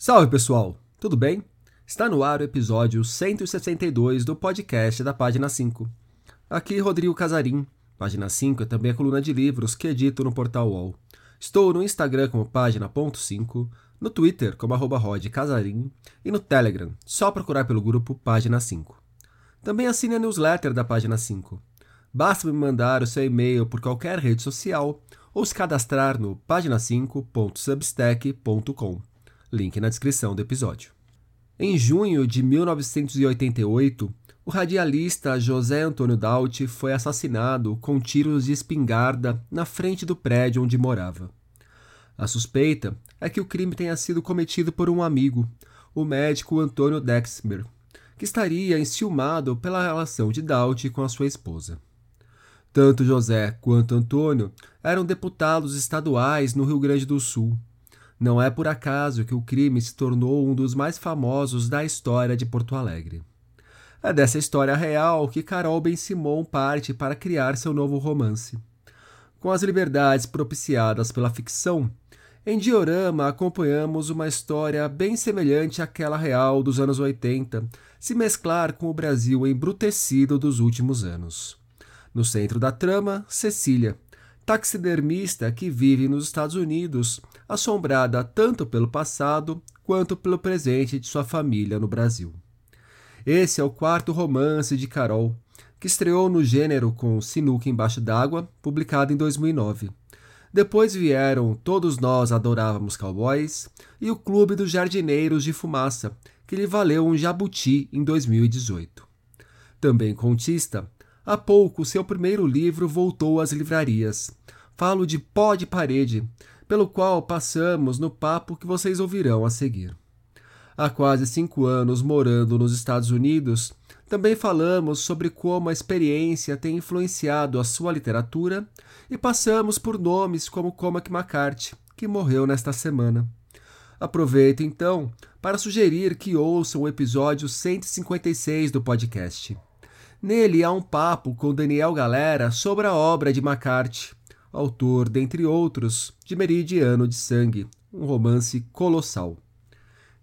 Salve pessoal, tudo bem? Está no ar o episódio 162 do podcast da Página 5. Aqui Rodrigo Casarim. Página 5 é também a coluna de livros que edito no portal UOL. Estou no Instagram como página.5, no Twitter como arroba Casarim e no Telegram, só procurar pelo grupo Página 5. Também assine a newsletter da Página 5. Basta me mandar o seu e-mail por qualquer rede social ou se cadastrar no página5.substack.com. Link na descrição do episódio. Em junho de 1988, o radialista José Antônio Daut foi assassinado com tiros de espingarda na frente do prédio onde morava. A suspeita é que o crime tenha sido cometido por um amigo, o médico Antônio Dexmer, que estaria enciumado pela relação de Daut com a sua esposa. Tanto José quanto Antônio eram deputados estaduais no Rio Grande do Sul. Não é por acaso que o crime se tornou um dos mais famosos da história de Porto Alegre. É dessa história real que Carol Ben-Simon parte para criar seu novo romance. Com as liberdades propiciadas pela ficção, em Diorama acompanhamos uma história bem semelhante àquela real dos anos 80, se mesclar com o Brasil embrutecido dos últimos anos. No centro da trama, Cecília, taxidermista que vive nos Estados Unidos, assombrada tanto pelo passado quanto pelo presente de sua família no Brasil. Esse é o quarto romance de Carol, que estreou no gênero com Sinuca Embaixo d'Água, publicado em 2009. Depois vieram Todos Nós Adorávamos Cowboys e O Clube dos Jardineiros de Fumaça, que lhe valeu um jabuti em 2018. Também contista, Há pouco, seu primeiro livro voltou às livrarias. Falo de Pó de Parede, pelo qual passamos no papo que vocês ouvirão a seguir. Há quase cinco anos morando nos Estados Unidos, também falamos sobre como a experiência tem influenciado a sua literatura e passamos por nomes como Cormac McCarthy, que morreu nesta semana. Aproveito então para sugerir que ouçam o episódio 156 do podcast. Nele há um papo com Daniel Galera sobre a obra de McCarthy, autor, dentre outros, de Meridiano de Sangue, um romance colossal.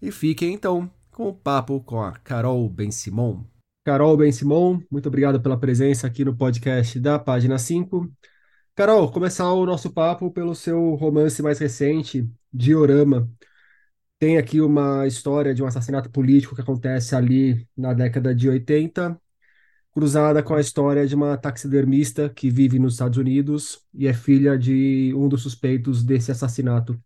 E fiquem então com o papo com a Carol Ben-Simon. Carol Ben-Simon, muito obrigado pela presença aqui no podcast da Página 5. Carol, começar o nosso papo pelo seu romance mais recente, Diorama. Tem aqui uma história de um assassinato político que acontece ali na década de 80 cruzada com a história de uma taxidermista que vive nos Estados Unidos e é filha de um dos suspeitos desse assassinato.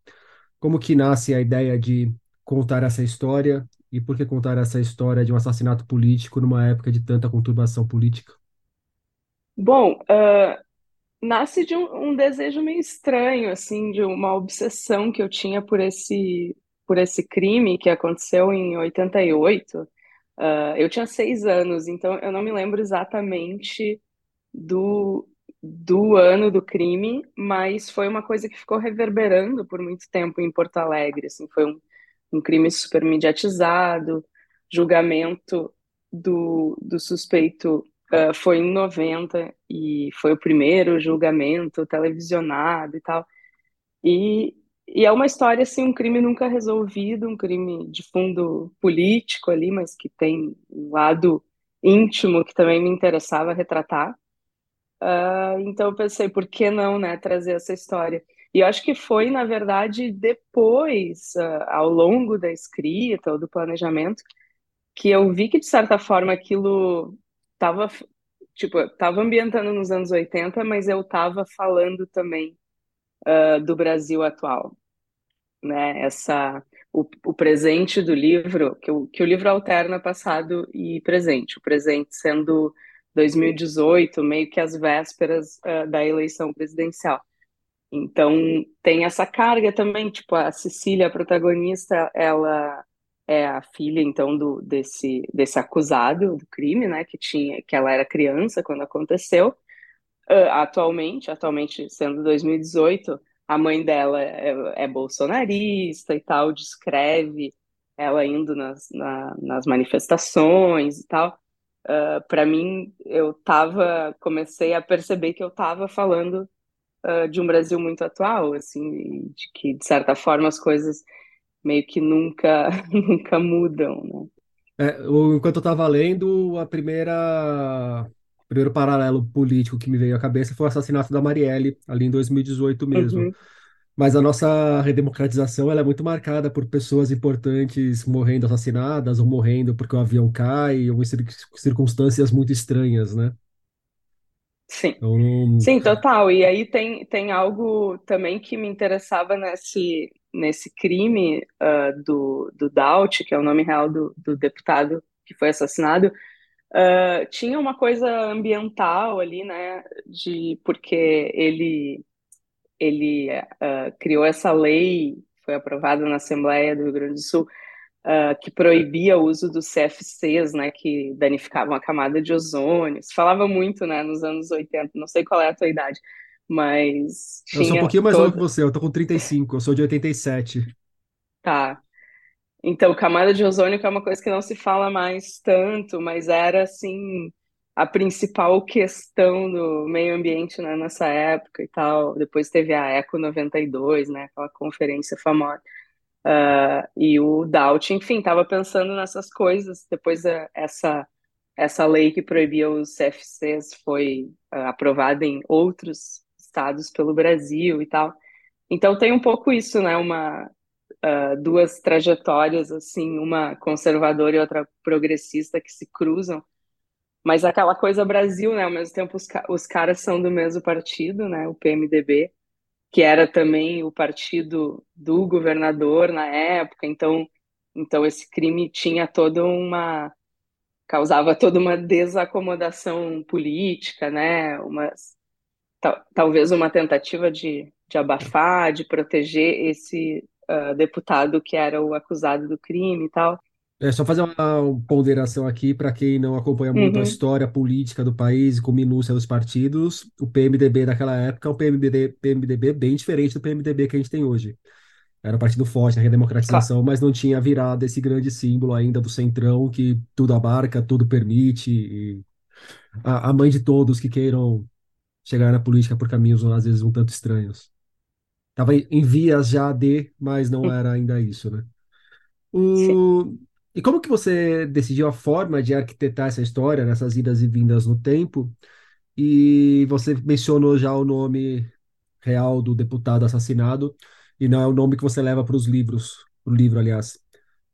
Como que nasce a ideia de contar essa história e por que contar essa história de um assassinato político numa época de tanta conturbação política? Bom, uh, nasce de um, um, desejo meio estranho, assim, de uma obsessão que eu tinha por esse, por esse crime que aconteceu em 88, Uh, eu tinha seis anos, então eu não me lembro exatamente do, do ano do crime, mas foi uma coisa que ficou reverberando por muito tempo em Porto Alegre. Assim, foi um, um crime super mediatizado, julgamento do, do suspeito uh, foi em 90 e foi o primeiro julgamento televisionado e tal. E e é uma história, assim, um crime nunca resolvido, um crime de fundo político ali, mas que tem um lado íntimo que também me interessava retratar. Uh, então eu pensei, por que não, né, trazer essa história? E eu acho que foi, na verdade, depois, uh, ao longo da escrita ou do planejamento, que eu vi que, de certa forma, aquilo estava, tipo, estava ambientando nos anos 80, mas eu estava falando também uh, do Brasil atual né, essa, o, o presente do livro, que o, que o livro alterna passado e presente, o presente sendo 2018, meio que as vésperas uh, da eleição presidencial. Então, tem essa carga também, tipo, a Cecília, a protagonista, ela é a filha, então, do, desse, desse acusado do crime, né, que tinha, que ela era criança quando aconteceu, uh, atualmente, atualmente sendo 2018, a mãe dela é, é bolsonarista e tal, descreve ela indo nas, na, nas manifestações e tal. Uh, ah, para mim, eu tava, comecei a perceber que eu estava falando uh, de um Brasil muito atual, assim, de que de certa forma as coisas meio que nunca, nunca mudam, né? É, enquanto eu estava lendo, a primeira, primeiro paralelo político que me veio à cabeça foi o assassinato da Marielle, ali em 2018 mesmo. Uhum. Mas a nossa redemocratização ela é muito marcada por pessoas importantes morrendo assassinadas ou morrendo porque o avião cai ou em cir- circunstâncias muito estranhas, né? Sim. Então, Sim, total. E aí tem, tem algo também que me interessava nesse, nesse crime ah, do, do Daut, que é o nome real do, do deputado que foi assassinado. Ah, tinha uma coisa ambiental ali, né? De, porque ele, ele ah, criou essa lei, foi aprovada na Assembleia do Rio Grande do Sul, ah, que proibia o uso dos CFCs, né, que danificavam a camada de ozônio. Se falava muito, né, nos anos 80, não sei qual é a tua idade, mas eu sou um pouquinho mais novo que você, eu tô com 35, eu sou de 87. Tá. Então, camada de ozônio que é uma coisa que não se fala mais tanto, mas era, assim, a principal questão do meio ambiente, né, nessa época e tal. Depois teve a Eco 92, né, aquela conferência famosa. Uh, e o Daut, enfim, estava pensando nessas coisas. Depois uh, essa essa lei que proibia os CFCs foi uh, aprovada em outros estados pelo Brasil e tal. Então tem um pouco isso, né? Uma duas trajetórias assim, uma conservadora e outra progressista que se cruzam. Mas aquela coisa Brasil, né? Ao mesmo tempo os, os caras são do mesmo partido, né? O PMDB que era também o partido do governador na época, então, então esse crime tinha toda uma causava toda uma desacomodação política, né? Uma, tal, talvez uma tentativa de, de abafar, de proteger esse uh, deputado que era o acusado do crime e tal. É só fazer uma ponderação aqui para quem não acompanha muito a Uhum. história política do país, com minúcia dos partidos. O PMDB daquela época é um PMDB, PMDB bem diferente do PMDB que a gente tem hoje. Era um partido forte na redemocratização, mas não tinha virado esse grande símbolo ainda do centrão que tudo abarca, tudo permite, e a, a mãe de todos que queiram chegar na política por caminhos às vezes um tanto estranhos. Estava em vias já de, mas não era ainda isso, né? O... E como que você decidiu a forma de arquitetar essa história, nessas idas e vindas no tempo? E você mencionou já o nome real do deputado assassinado, e não é o nome que você leva para os livros, o livro, aliás.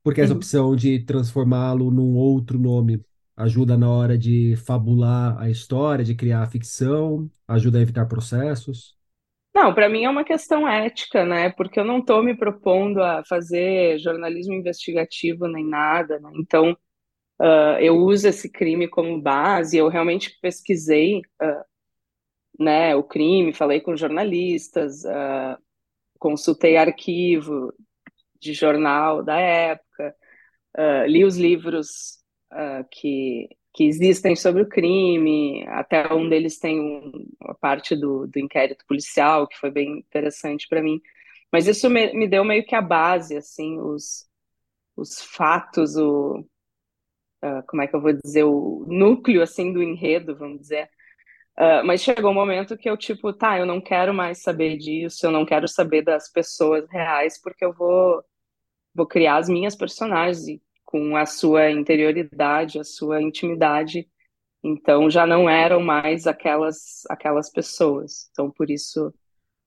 Porque essa Uhum. opção de transformá-lo num outro nome ajuda na hora de fabular a história, de criar a ficção, ajuda a evitar processos. Não, para mim é uma questão ética, né? Porque eu não estou me propondo a fazer jornalismo investigativo nem nada, né? Então, uh, eu uso esse crime como base. Eu realmente pesquisei, uh, né, o crime, falei com jornalistas, uh, consultei arquivo de jornal da época, li os livros que que existem sobre o crime, até um deles tem um, uma parte do, do inquérito policial, que foi bem interessante para mim. Mas isso me, me, deu meio que a base, assim, os, os fatos, o, uh, como é que eu vou dizer, o núcleo, assim, do enredo, vamos dizer. Uh, mas chegou um momento que eu, tipo, tá, eu não quero mais saber disso, eu não quero saber das pessoas reais, porque eu vou, vou criar as minhas personagens e com a sua interioridade, a sua intimidade. Então já não eram mais aquelas aquelas pessoas. Então por isso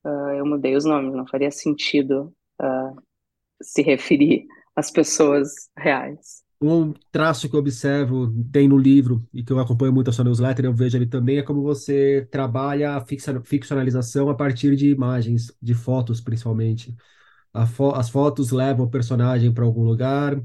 uh, eu mudei os nomes. Não faria sentido uh, se referir às pessoas reais. Um traço que eu observo, tem no livro, e que eu acompanho muito a sua newsletter, eu vejo ali também, é como você trabalha a ficcionalização a partir de imagens, de fotos principalmente. Fo- as fotos levam o personagem para algum lugar,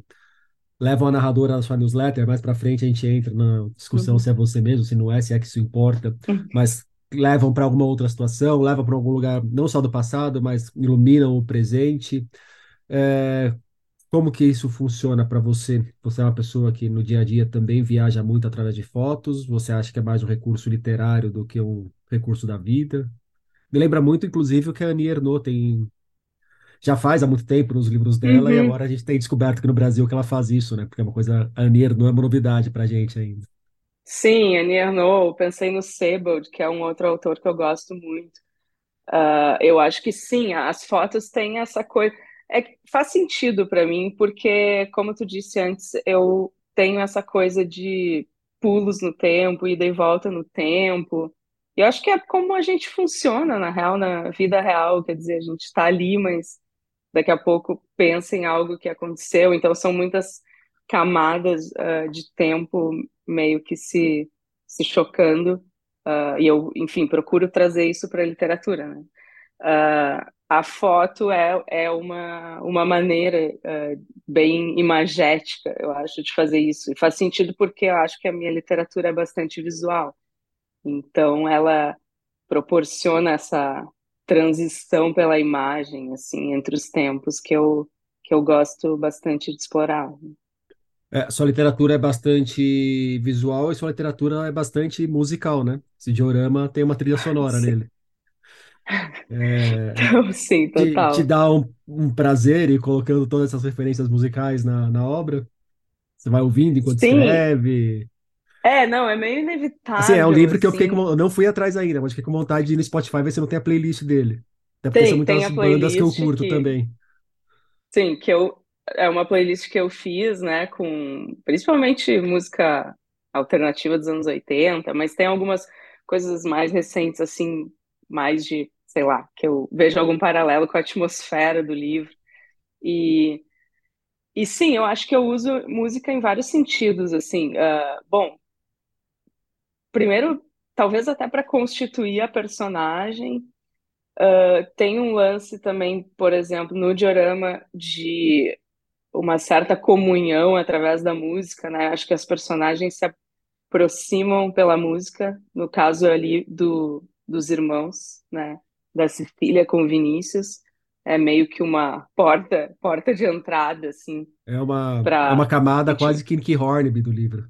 levam a narradora na sua newsletter, mais para frente a gente entra na discussão Uhum. se é você mesmo, se não é, se é que isso importa, mas levam para alguma outra situação, levam para algum lugar não só do passado, mas iluminam o presente. É, como que isso funciona para você? Você é uma pessoa que no dia a dia também viaja muito através de fotos? Você acha que é mais um recurso literário do que um recurso da vida? Me lembra muito, inclusive, o que a Annie Ernaux tem já faz há muito tempo nos livros dela, e Uhum. agora a gente tem descoberto que no Brasil que ela faz isso, né? Porque é uma coisa, a Anir não é uma novidade pra gente ainda. Sim, Annie Ernaux, pensei no Sebald, que é um outro autor que eu gosto muito. Uh, eu acho que sim, as fotos têm essa coisa. é, faz sentido para mim, porque, como tu disse antes, eu tenho essa coisa de pulos no tempo, ida e volta no tempo. E eu acho que é como a gente funciona, na real, na vida real. Quer dizer, a gente está ali, mas daqui a pouco pensa em algo que aconteceu. Então, são muitas camadas uh, de tempo meio que se, se chocando. Uh, e eu, enfim, procuro trazer isso para a literatura. Né? Uh, a foto é, é uma, uma maneira bem imagética, eu acho, de fazer isso. E faz sentido porque eu acho que a minha literatura é bastante visual. Então, ela proporciona essa transição pela imagem, assim, entre os tempos, que eu, que eu gosto bastante de explorar. É, sua literatura é bastante visual e sua literatura é bastante musical, né? Esse diorama tem uma trilha sonora Sim. nele. É, Então, sim, te, te total. dá um, um prazer ir colocando todas essas referências musicais na, na obra? Você vai ouvindo enquanto Sim, escreve? É, não, é meio Assim, é um inevitável, livro que eu fiquei com, assim. eu não fui atrás ainda, mas fiquei com vontade de ir no Spotify ver se não tem a playlist dele. Até porque são Tem, tem muitas bandas que eu curto que, também. sim, que eu, é uma playlist que eu fiz, né, com principalmente música alternativa dos anos 80, mas tem algumas coisas mais recentes, assim, mais de, sei lá, que eu vejo algum paralelo com a atmosfera do livro. E, e sim, eu acho que eu uso música em vários sentidos, assim. Ah, bom, primeiro, talvez até para constituir a personagem. Ah, tem um lance também, por exemplo, no diorama de uma certa comunhão através da música, né? Acho que as personagens se aproximam pela música, no caso ali do, dos irmãos, né? Da Cecília com Vinícius, é meio que uma porta, porta de entrada, assim, É uma, é uma camada quase que Nick Hornby do livro.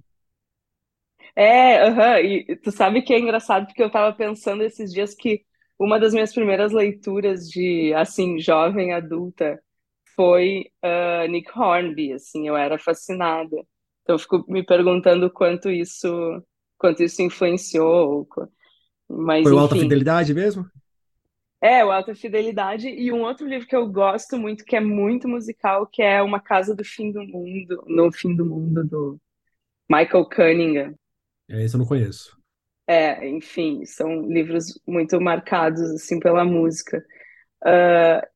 É, aham, e tu sabe que é engraçado porque eu tava pensando esses dias que uma das minhas primeiras leituras de, assim, jovem adulta foi ah, Nick Hornby, assim, eu era fascinada. Então eu fico me perguntando quanto isso, quanto isso influenciou, mas Foi o Alta. Fidelidade mesmo? É, o Alta Fidelidade e um outro livro que eu gosto muito, que é muito musical, que é Uma Casa do Fim do Mundo, No Fim do Mundo, do Michael Cunningham. É, esse eu não conheço. É, enfim, são livros muito marcados assim pela música. Ah,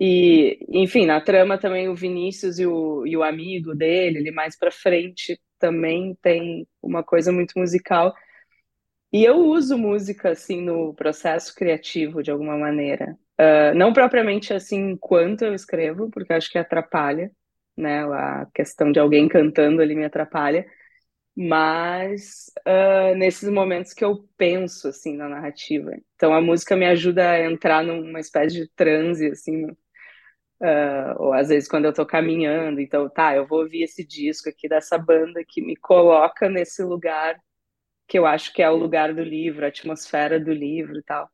e, enfim, na trama também o Vinícius e o, e o amigo dele, ele mais pra frente também tem uma coisa muito musical. E eu uso música assim no processo criativo de alguma maneira. Ah, não propriamente assim enquanto eu escrevo, porque acho que atrapalha, né? A questão de alguém cantando ali me atrapalha mas ah, nesses momentos que eu penso assim na narrativa. Então a música me ajuda a entrar numa espécie de transe assim, ah, ou às vezes quando eu tô caminhando, então tá, eu vou ouvir esse disco aqui dessa banda que me coloca nesse lugar que eu acho que é o lugar do livro, a atmosfera do livro e tal.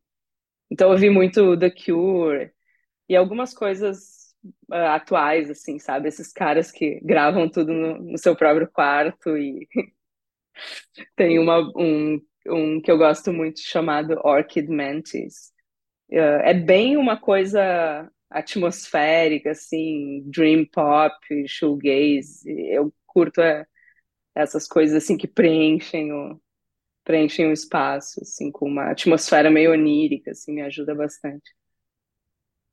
Então eu ouvi muito The Cure e algumas coisas ah, atuais assim, sabe? Esses caras que gravam tudo no, no seu próprio quarto e Tem uma, um, um que eu gosto muito chamado Orchid Mantis. É é bem uma coisa atmosférica, assim, dream pop, shoegaze. Eu curto é, essas coisas assim que preenchem o, preenchem o espaço, assim, com uma atmosfera meio onírica, assim, me ajuda bastante.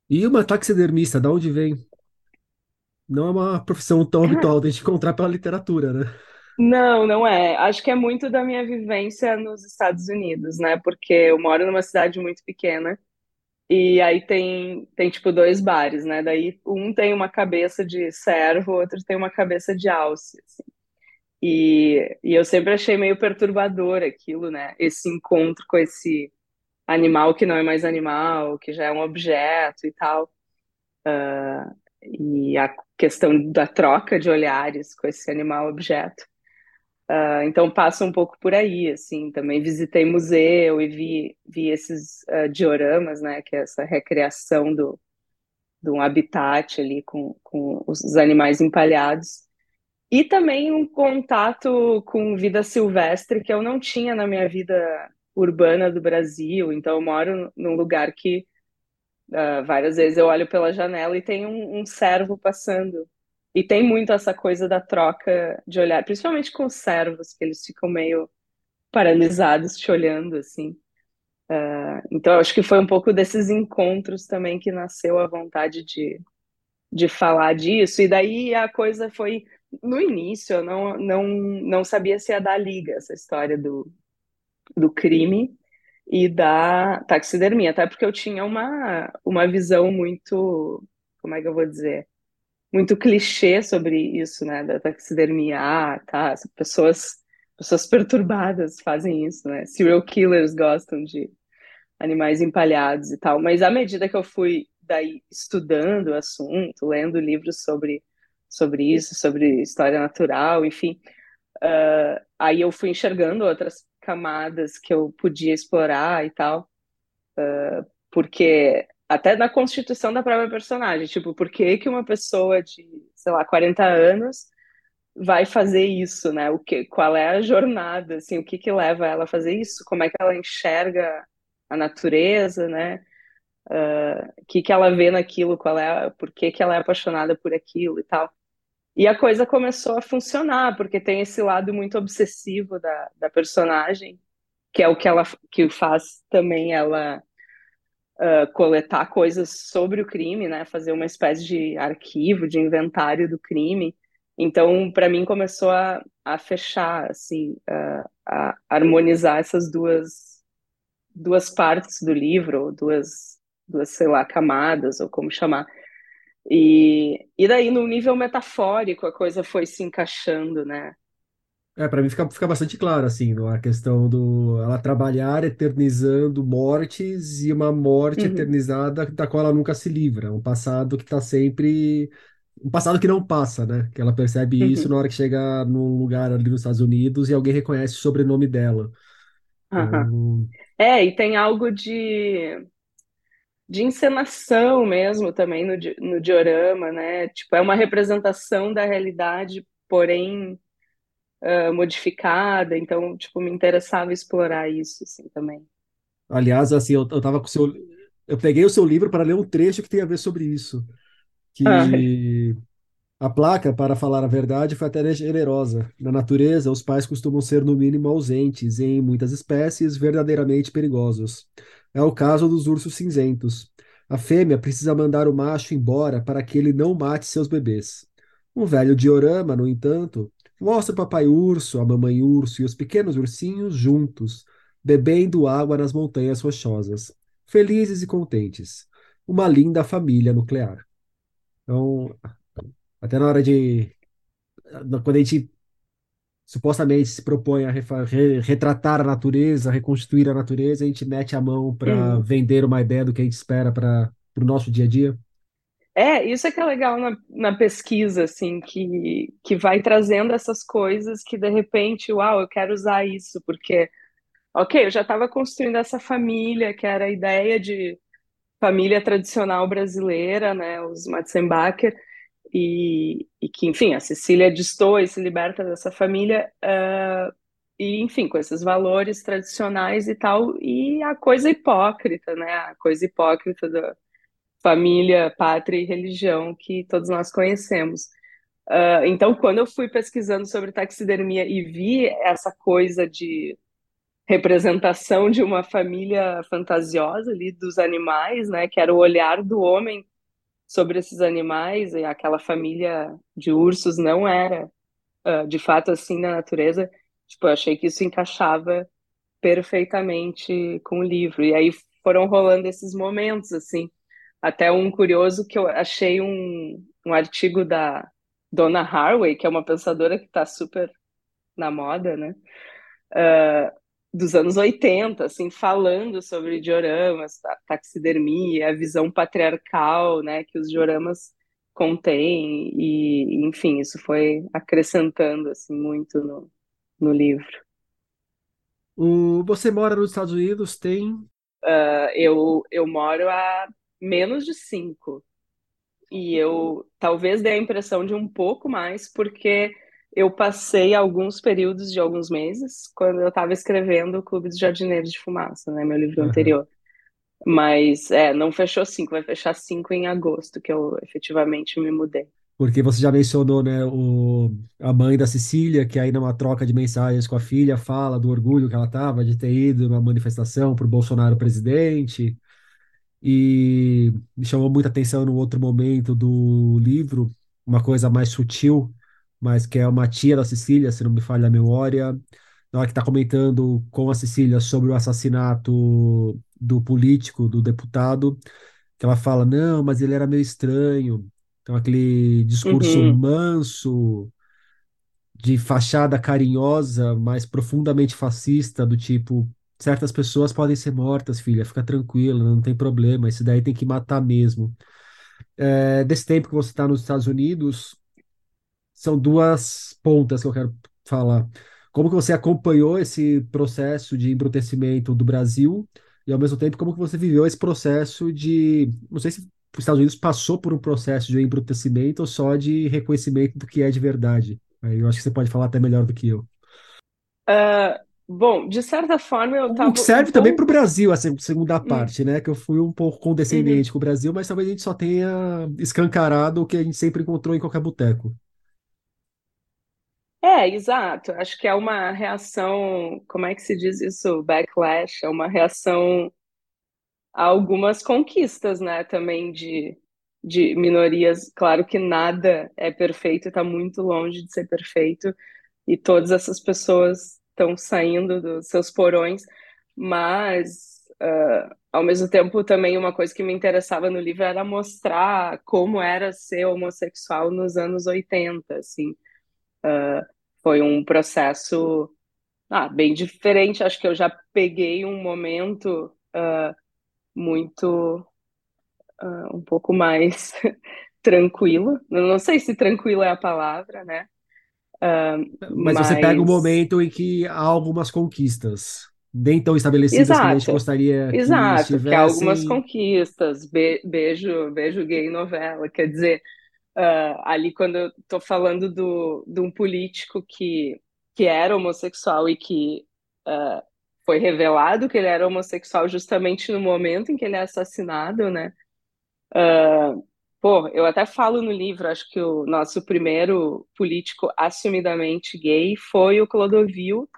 E uma taxidermista, da onde vem? Não é uma profissão tão habitual de a gente encontrar pela literatura, né? Não, não é. Acho que é muito da minha vivência nos Estados Unidos, né? Porque eu moro numa cidade muito pequena E aí tem, tem tipo dois bares, né? Daí um tem uma cabeça de cervo, o outro tem uma cabeça de alce. assim. E, e eu sempre achei meio perturbador aquilo, né? Esse encontro com esse animal que não é mais animal, que já é um objeto e tal. E a questão da troca de olhares com esse animal objeto. Ah, Então passa um pouco por aí, assim. Também visitei museu e vi, vi esses ah, dioramas, né? Que é essa recriação do de um habitat ali com, com os animais empalhados. E também um contato com vida silvestre que eu não tinha na minha vida urbana do Brasil. Então, eu moro num lugar que Uh, várias vezes eu olho pela janela e tem um, um servo passando. E tem muito essa coisa da troca de olhar, principalmente com os servos, que eles ficam meio paralisados te olhando, assim. Uh, então, acho que foi um pouco desses encontros também que nasceu a vontade de, de falar disso. E daí a coisa foi. No início, eu não, não, não sabia se ia dar liga essa história do, do crime e da taxidermia, até porque eu tinha uma, uma visão muito. Como é que eu vou dizer? Muito clichê sobre isso, né? Da taxidermia. Ah, tá. Pessoas, pessoas perturbadas fazem isso, né? Serial killers gostam de animais empalhados e tal. Mas à medida que eu fui daí estudando o assunto, lendo livros sobre, sobre isso, sobre história natural, enfim, uh, aí eu fui enxergando outras camadas que eu podia explorar e tal, uh, porque até na constituição da própria personagem, tipo, por que que uma pessoa de, sei lá, 40 anos vai fazer isso, né? O que, qual é a jornada, assim, o que que leva ela a fazer isso? Como é que ela enxerga a natureza, né? Uh, o que que ela vê naquilo, qual é, por que que ela é apaixonada por aquilo e tal. E a coisa começou a funcionar, porque tem esse lado muito obsessivo da, da personagem, que é o que ela que faz também ela uh, coletar coisas sobre o crime, né? Fazer uma espécie de arquivo, de inventário do crime. Então, para mim, começou a, a fechar, assim, uh, a harmonizar essas duas duas partes do livro, duas, duas, sei lá, camadas, ou como chamar. E, e daí, no nível metafórico, a coisa foi se encaixando, né? É, para mim fica, fica bastante claro, assim, a questão do ela trabalhar eternizando mortes e uma morte Uhum. eternizada da qual ela nunca se livra, um passado que está sempre. Um passado que não passa, né? Que ela percebe isso na Uhum. hora que chega num lugar ali nos Estados Unidos e alguém reconhece o sobrenome dela. Então, É, e tem algo de, de encenação mesmo também no, no diorama, né? Tipo, é uma representação da realidade, porém ah, modificada. Então, tipo, me interessava explorar isso, assim, também. aliás, assim, eu, eu tava com o seu. Eu peguei o seu livro para ler um trecho que tem a ver sobre isso. Ai. Que A placa, para falar a verdade, foi até generosa. Na natureza, os pais costumam ser, no mínimo, ausentes e, em muitas espécies, verdadeiramente perigosos. É o caso dos ursos cinzentos. A fêmea precisa mandar o macho embora para que ele não mate seus bebês. Um velho diorama, no entanto, mostra o papai urso, a mamãe urso e os pequenos ursinhos juntos, bebendo água nas montanhas rochosas, felizes e contentes. Uma linda família nuclear. Então, até na hora de. Quando a gente supostamente se propõe a re- retratar a natureza, reconstruir a natureza, a gente mete a mão para Uhum. vender uma ideia do que a gente espera para o nosso dia a dia. É, isso é que é legal na, na pesquisa, assim, que, que vai trazendo essas coisas que de repente, uau, eu quero usar isso, porque, ok, eu já estava construindo essa família, que era a ideia de família tradicional brasileira, né, os Matzenbacher, e, e que, enfim, a Cecília destoa e se liberta dessa família, ah, e, enfim, com esses valores tradicionais e tal, e a coisa hipócrita, né, a coisa hipócrita da família, pátria e religião que todos nós conhecemos. Uh, então, quando eu fui pesquisando sobre taxidermia e vi essa coisa de representação de uma família fantasiosa ali dos animais, né, que era o olhar do homem sobre esses animais, e aquela família de ursos não era, uh, de fato, assim na natureza, tipo, eu achei que isso encaixava perfeitamente com o livro. E aí foram rolando esses momentos, assim, até um curioso que eu achei um, um artigo da Donna Haraway, que é uma pensadora que está super na moda, né? Uh, dos anos 80, assim, falando sobre dioramas, taxidermia, a visão patriarcal, né, que os dioramas contêm, e, enfim, isso foi acrescentando, assim, muito no, no livro. O, você mora nos Estados Unidos, tem. Uh, eu, eu moro a menos de cinco, e eu talvez dê a impressão de um pouco mais, porque eu passei alguns períodos de alguns meses quando eu estava escrevendo o Clube dos Jardineiros de Fumaça, né, meu livro Aham. anterior. Mas é, não fechou cinco, vai fechar cinco em agosto, que eu efetivamente me mudei. Porque você já mencionou, né, o, a mãe da Cecília, que aí numa troca de mensagens com a filha fala do orgulho que ela tava de ter ido numa manifestação para o Bolsonaro presidente. E me chamou muita atenção no outro momento do livro, uma coisa mais sutil, mas que é uma tia da Cecília, se não me falha a memória, hora que está comentando com a Cecília sobre o assassinato do político, do deputado, que ela fala, não, mas ele era meio estranho. Então, aquele discurso Uhum, manso, de fachada carinhosa, mas profundamente fascista, do tipo, certas pessoas podem ser mortas, filha, fica tranquila, não tem problema, isso daí tem que matar mesmo. É, desse tempo que você está nos Estados Unidos, são duas pontas que eu quero falar. Como que você acompanhou esse processo de embrutecimento do Brasil e, ao mesmo tempo, como que você viveu esse processo de... Não sei se os Estados Unidos passou por um processo de embrutecimento ou só de reconhecimento do que é de verdade. Aí eu acho que você pode falar até melhor do que eu. Ah, bom, de certa forma eu O que estava um serve também para o. Brasil, a se- segunda hum, parte, né? Que eu fui um pouco uhum. condescendente com o Brasil, mas talvez a gente só tenha escancarado o que a gente sempre encontrou em qualquer boteco. É, exato. Acho que é uma reação, como é que se diz isso? Backlash, é uma reação a algumas conquistas, né? Também de, de minorias. Claro que nada é perfeito, está muito longe de ser perfeito, e todas essas pessoas estão saindo dos seus porões, mas. ah, ao mesmo tempo, também uma coisa que me interessava no livro era mostrar como era ser homossexual nos anos 80, assim. Foi um processo ah, bem diferente. Acho que eu já peguei um momento ah, muito, ah, um pouco mais tranquilo. Não sei se tranquilo é a palavra, né? Ah, Mas você pega um mas momento em que há algumas conquistas, nem tão estabelecidas como a gente exato, gostaria que exato, que há algumas estivessem. conquistas, be- beijo, beijo gay novela, quer dizer, ah, ali quando eu tô falando do, de um político que, que era homossexual e que ah, foi revelado que ele era homossexual justamente no momento em que ele é assassinado, né? Pô, eu até falo no livro, acho que o nosso primeiro político assumidamente gay foi o Clodovil,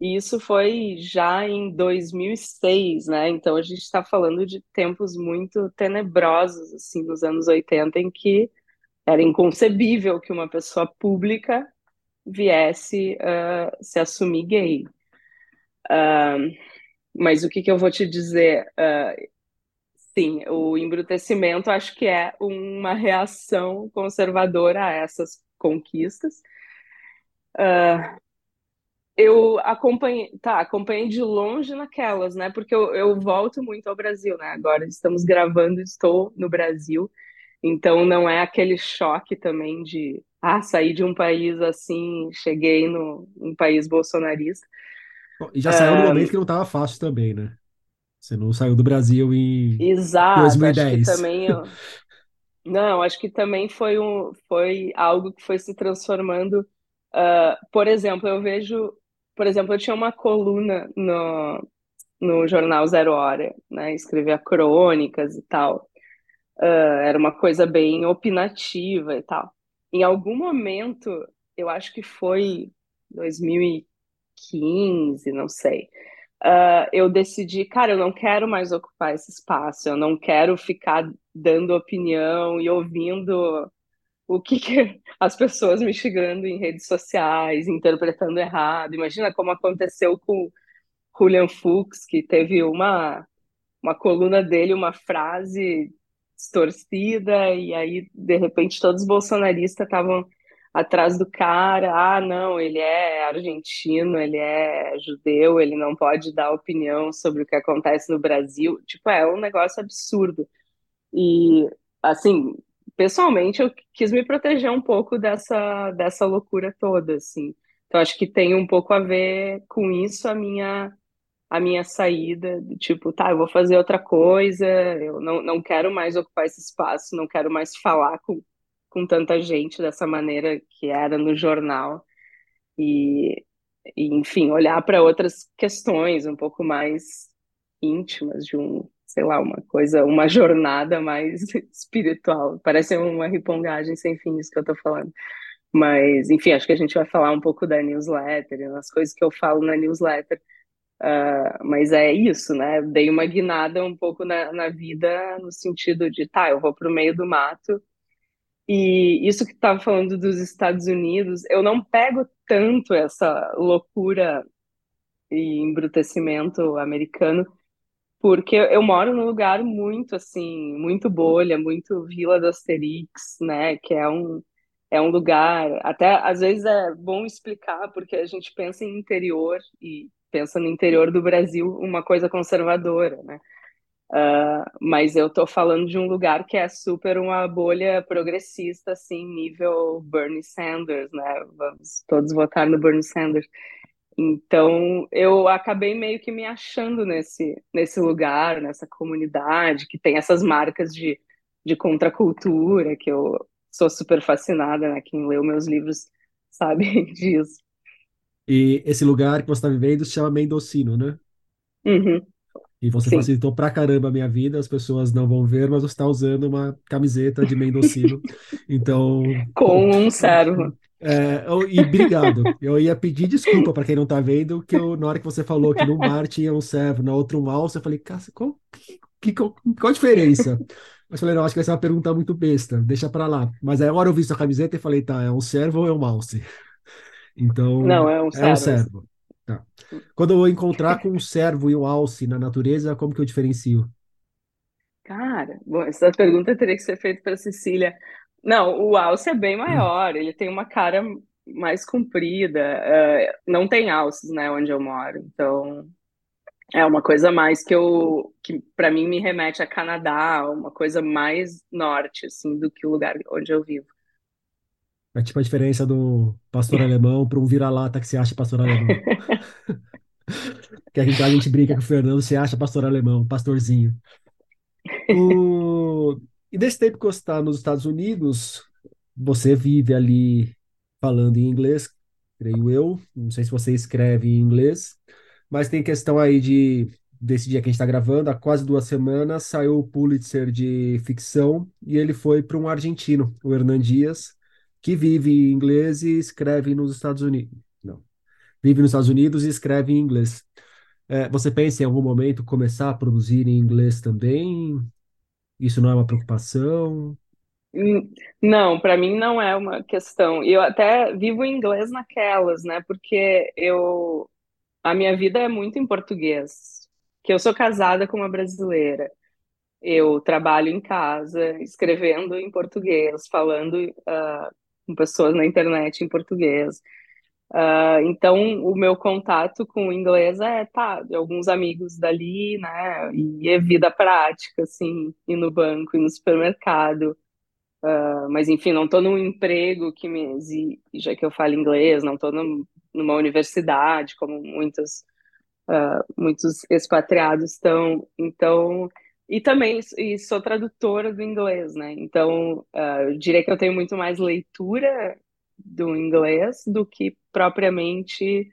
e isso foi já em 2006, né? Então a gente está falando de tempos muito tenebrosos, assim, nos anos 80, em que era inconcebível que uma pessoa pública viesse uh, se assumir gay. Uh, mas o que, que eu vou te dizer? Uh, sim, o embrutecimento acho que é uma reação conservadora a essas conquistas. Eu acompanhei, tá, acompanhei de longe naquelas, né? Porque eu, eu volto muito ao Brasil, né? Agora estamos gravando, estou no Brasil, então não é aquele choque também de ah, sair de um país assim, cheguei no um país bolsonarista. E já saiu no momento que não estava fácil também, né? Você não saiu do Brasil em Exato, acho que 2010. também não, acho que também foi um foi algo que foi se transformando. ah, por exemplo, eu vejo, por exemplo, eu tinha uma coluna no no jornal Zero Hora, né? Escrevia crônicas e tal. Ah, era uma coisa bem opinativa e tal. Em algum momento, eu acho que foi 2015, não sei. ah, eu decidi, cara, eu não quero mais ocupar esse espaço, eu não quero ficar dando opinião e ouvindo o que, que as pessoas me xingando em redes sociais, interpretando errado. Imagina como aconteceu com Julian Fuchs, que teve uma uma coluna dele, uma frase distorcida, e aí, de repente, todos os bolsonaristas estavam atrás do cara. Ah, não, ele é argentino, ele é judeu, ele não pode dar opinião sobre o que acontece no Brasil. Tipo, é um negócio absurdo. E, assim, pessoalmente, eu quis me proteger um pouco dessa, dessa loucura toda, assim. Então, acho que tem um pouco a ver com isso a minha a minha saída, tipo, tá, eu vou fazer outra coisa, eu não, não quero mais ocupar esse espaço, não quero mais falar com, com tanta gente dessa maneira que era no jornal. E, e enfim, olhar para outras questões um pouco mais íntimas de um, sei lá, uma coisa, uma jornada mais espiritual. Parece uma ripongagem sem fim isso que eu tô falando. Mas, enfim, acho que a gente vai falar um pouco da newsletter, as coisas que eu falo na newsletter. Uh, mas é isso, né? Dei uma guinada um pouco na, na vida, no sentido de, tá, eu vou para o meio do mato. E isso que estava falando dos Estados Unidos, eu não pego tanto essa loucura e embrutecimento americano, porque eu moro num lugar muito assim, muito bolha, muito Vila do Asterix, né? Que é um é um lugar, até às vezes é bom explicar, porque a gente pensa em interior e pensa no interior do Brasil uma coisa conservadora, né? Uh, mas eu tô falando de um lugar que é super uma bolha progressista, assim, nível Bernie Sanders, né? Vamos todos votar no Bernie Sanders. Então, eu acabei meio que me achando nesse, nesse lugar, nessa comunidade, que tem essas marcas de, de contracultura, que eu sou super fascinada, né? Quem leu meus livros sabe disso. E esse lugar que você está vivendo se chama Mendocino, né? Uhum. E você Sim. facilitou pra caramba a minha vida, as pessoas não vão ver, mas você está usando uma camiseta de Mendocino. então. Com um servo. É, e obrigado. Eu ia pedir desculpa para quem não está vendo, que eu, na hora que você falou que no mar tinha um servo, na outra um alce, eu falei, cara, qual, que, qual, qual a diferença? Mas falei, não, acho que essa é uma pergunta muito besta, deixa para lá. Mas aí agora eu vi sua camiseta e falei, tá, é um servo ou é um alce? Então, não, é um servo. É um servo. Tá. Quando eu encontrar com um servo e um alce na natureza, como que eu diferencio? Cara, bom, essa pergunta teria que ser feita para Cecília. Não, o alce é bem hum. maior, ele tem uma cara mais comprida. Uh, não tem alces, né, onde eu moro. Então, é uma coisa mais que eu que para mim me remete a Canadá, uma coisa mais norte assim do que o lugar onde eu vivo. É tipo a diferença do pastor alemão para um vira-lata que se acha pastor alemão. que a gente, a gente brinca com o Fernando, se acha pastor alemão, pastorzinho. O... E desse tempo que você está nos Estados Unidos, você vive ali falando em inglês, creio eu. Não sei se você escreve em inglês. Mas tem questão aí de desse dia que a gente está gravando, há quase duas semanas, saiu o Pulitzer de ficção e ele foi para um argentino, o Hernan Dias, que vive em inglês e escreve nos Estados Unidos. Não. Vive nos Estados Unidos e escreve em inglês. É, você pensa em algum momento começar a produzir em inglês também? Isso não é uma preocupação? Hum, não, para mim não é uma questão. Eu até vivo em inglês naquelas, né? Porque eu a minha vida é muito em português, que eu sou casada com uma brasileira. Eu trabalho em casa, escrevendo em português, falando uh, com pessoas na internet em português. Uh, então, o meu contato com o inglês é, tá, de alguns amigos dali, né, e é vida prática, assim, ir no banco, ir no supermercado. Uh, mas, enfim, não estou num emprego que me exige já que eu falo inglês, não estou numa universidade, como muitos, uh, muitos expatriados estão. Então, e também e sou tradutora do inglês, né? Então, uh, eu diria que eu tenho muito mais leitura do inglês do que propriamente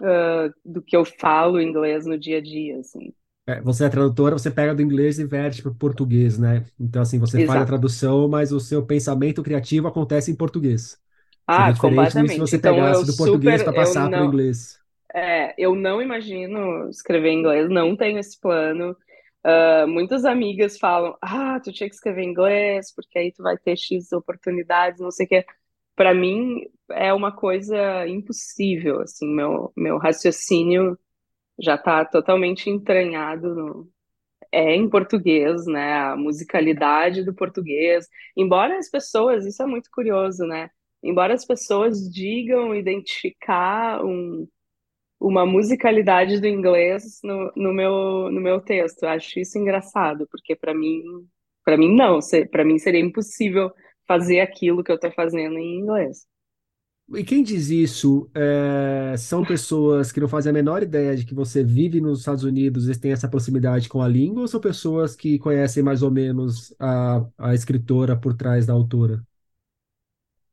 uh, do que eu falo inglês no dia a dia, assim. É, você é tradutora, você pega do inglês e verte para o português, né? Então, assim, você Exato. faz a tradução, mas o seu pensamento criativo acontece em português. Ah, completamente. se você então, pegasse do português para passar para o inglês. É, eu não imagino escrever em inglês, não tenho esse plano. Uh, muitas amigas falam, ah, tu tinha que escrever inglês, porque aí tu vai ter X oportunidades, não sei o quê. Para mim, é uma coisa impossível, assim, meu, meu raciocínio já está totalmente entranhado no, é em português, né? A musicalidade do português. Embora as pessoas, isso é muito curioso, né? embora as pessoas digam identificar um, uma musicalidade do inglês no, no, meu, no meu texto. Eu acho isso engraçado, porque para mim, para mim não, para mim seria impossível fazer aquilo que eu estou fazendo em inglês. E quem diz isso é, são pessoas que não fazem a menor ideia de que você vive nos Estados Unidos e tem essa proximidade com a língua, ou são pessoas que conhecem mais ou menos a, a escritora por trás da autora?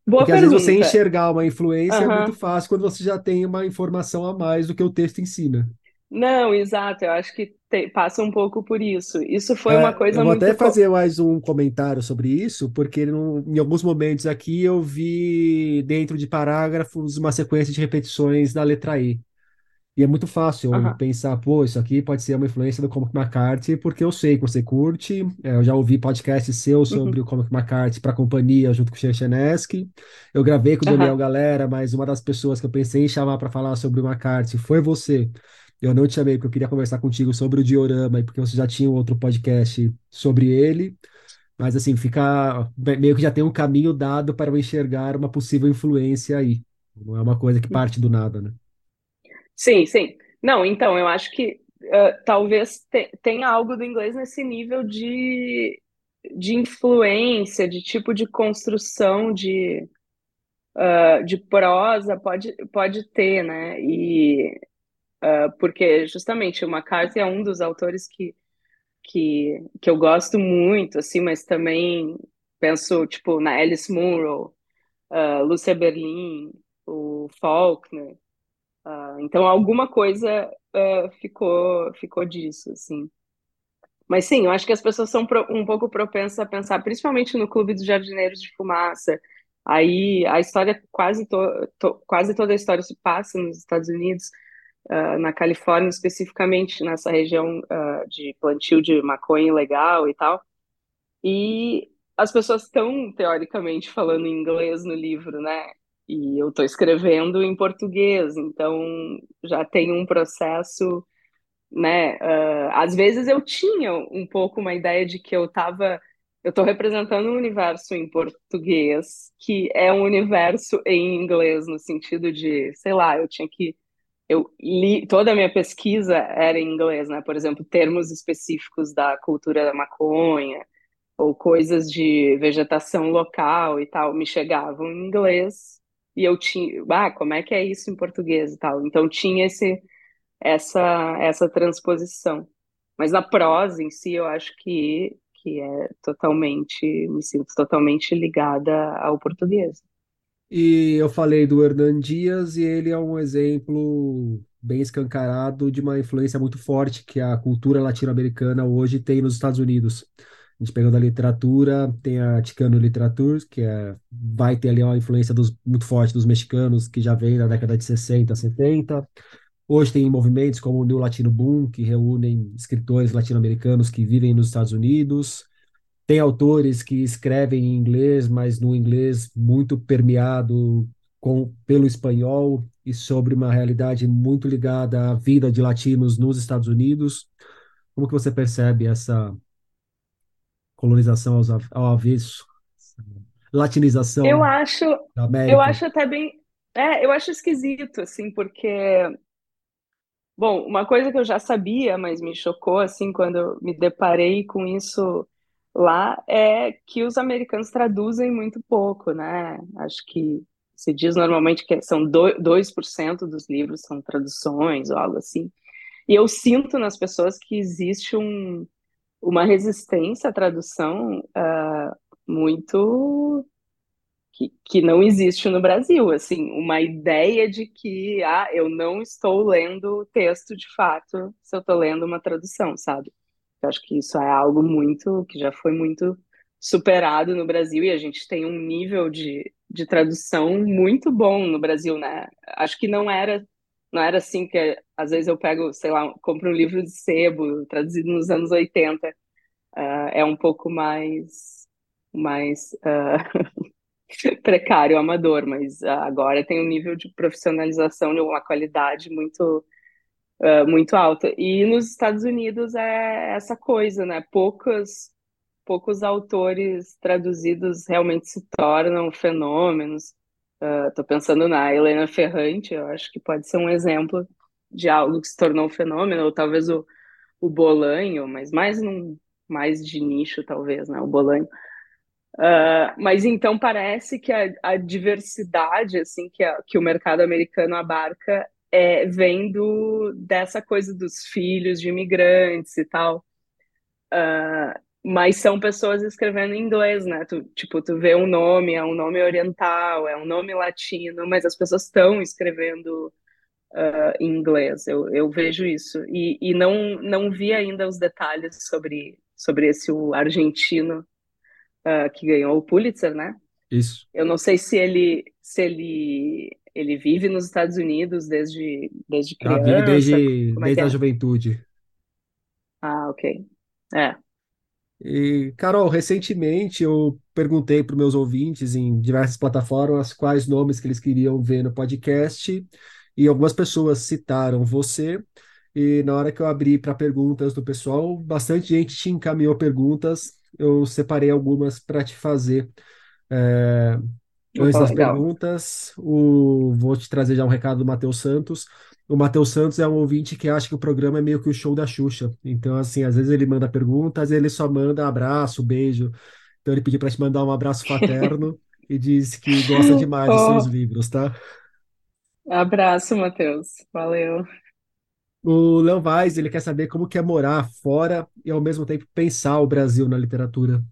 Boa Porque às vezes você enxergar uma influência é muito fácil quando você já tem uma informação a mais do que o texto ensina. Não, exato, eu acho que te- passa um pouco por isso. Isso foi uma É, eu coisa vou até muito. co- fazer mais um comentário sobre isso, porque em alguns momentos aqui eu vi dentro de parágrafos uma sequência de repetições da letra E. E é muito fácil eu Aham, pensar, pô, isso aqui pode ser uma influência do Cormac McCarthy, porque eu sei que você curte. É, eu já ouvi podcast seu sobre uhum, o Cormac McCarthy para a companhia, junto com o Cherchenesky. Eu gravei com o Daniel aham. Galera, mas uma das pessoas que eu pensei em chamar para falar sobre o McCarthy foi você. Eu não te chamei porque eu queria conversar contigo sobre o diorama e porque você já tinha um outro podcast sobre ele. Mas assim, fica meio que já tem um caminho dado para eu enxergar uma possível influência aí. Não é uma coisa que parte do nada, né? Sim, sim. Não, então, eu acho que eh, talvez te- tenha algo do inglês nesse nível de, de influência, de tipo de construção de, eh, de prosa, pode, pode ter, né? E eh, porque justamente o McCarthy é um dos autores que, que, que eu gosto muito, assim, mas também penso, tipo, na Alice Munro, Lúcia Berlin, o Faulkner. Então, alguma coisa uh, ficou, ficou disso, assim. Mas sim, eu acho que as pessoas são pro- um pouco propensas a pensar, principalmente no Clube dos Jardineiros de Fumaça. Aí a história, quase, to, to- quase toda a história se passa nos Estados Unidos, uh, na Califórnia, especificamente nessa região uh, de plantio de maconha ilegal e tal. E as pessoas estão, teoricamente, falando inglês no livro, né? E eu estou escrevendo em português, então já tem um processo, né? Uh, às vezes eu tinha um pouco uma ideia de que eu estava. Eu estou representando um universo em português, que é um universo em inglês, no sentido de, sei lá, eu tinha que. Eu li, toda a minha pesquisa era em inglês, né? Por exemplo, termos específicos da cultura da maconha, ou coisas de vegetação local e tal, me chegavam em inglês e eu tinha, ah, como é que é isso em português e tal. Então tinha esse essa essa transposição. Mas na prosa em si, eu acho que que é totalmente, me sinto totalmente ligada ao português. E eu falei do Hernan Dias e ele é um exemplo bem escancarado de uma influência muito forte que a cultura latino-americana hoje tem nos Estados Unidos. A gente pegando a literatura, tem a Chicano Literature, que é, vai ter ali uma influência dos, muito forte dos mexicanos, que já vem da década de 60, 70. Hoje tem movimentos como o New Latino Boom, que reúnem escritores latino-americanos que vivem nos Estados Unidos. Tem autores que escrevem em inglês, mas no inglês muito permeado com, pelo espanhol e sobre uma realidade muito ligada à vida de latinos nos Estados Unidos. Como que você percebe essa colonização aos ao avesso, essa Eu latinização acho, da eu América? acho até bem, é, eu acho esquisito assim, porque Bom, uma coisa que eu já sabia, mas me chocou assim quando eu me deparei com isso lá, é que os americanos traduzem muito pouco, né? Acho que se diz normalmente que são do- 2% dos livros são traduções ou algo assim. E eu sinto nas pessoas que existe um, uma resistência à tradução ah, muito que, que não existe no Brasil, assim, uma ideia de que, ah, eu não estou lendo o texto de fato se eu estou lendo uma tradução, sabe? Eu acho que isso é algo muito, que já foi muito superado no Brasil e a gente tem um nível de, de tradução muito bom no Brasil, né? Acho que não era, não era assim que às vezes eu pego, sei lá, compro um livro de sebo traduzido nos anos 80, ah, é um pouco mais, mais ah, precário, amador, mas ah, agora tem um nível de profissionalização de uma qualidade muito, muito alta. E nos Estados Unidos é essa coisa, né? Poucos, poucos autores traduzidos realmente se tornam fenômenos. Estou pensando na Helena Ferrante, eu acho que pode ser um exemplo de algo que se tornou um fenômeno, ou talvez o, o Bolanho, mas mais num, mais de nicho, talvez, né? O Bolanho. Uh, mas então parece que a, a diversidade assim que, a, que o mercado americano abarca é, vem do, dessa coisa dos filhos de imigrantes e tal. Uh, mas são pessoas escrevendo em inglês, né? Tu, tipo, tu vê um nome, é um nome oriental, é um nome latino, mas as pessoas estão escrevendo uh, em inglês. Eu, eu vejo isso. E, e não, não vi ainda os detalhes sobre, sobre esse o argentino uh, que ganhou o Pulitzer, né? Isso. Eu não sei se ele, se ele, ele vive nos Estados Unidos desde, desde criança. vive desde, é desde que a é? juventude. Ah, ok. É. E, Carol, recentemente eu perguntei para os meus ouvintes em diversas plataformas quais nomes que eles queriam ver no podcast, e algumas pessoas citaram você. E na hora que eu abri para perguntas do pessoal, bastante gente te encaminhou perguntas. Eu separei algumas para te fazer. É, Antes das legal. perguntas, o... vou te trazer já um recado do Matheus Santos. O Matheus Santos é um ouvinte que acha que o programa é meio que o show da Xuxa. Então, assim, às vezes ele manda perguntas, ele só manda abraço, beijo. Então, ele pediu para te mandar um abraço fraterno e disse que gosta demais dos seus Oh, livros, tá? abraço, Matheus. Valeu. O Léo Vaz, ele quer saber como que é morar fora e, ao mesmo tempo, pensar o Brasil na literatura.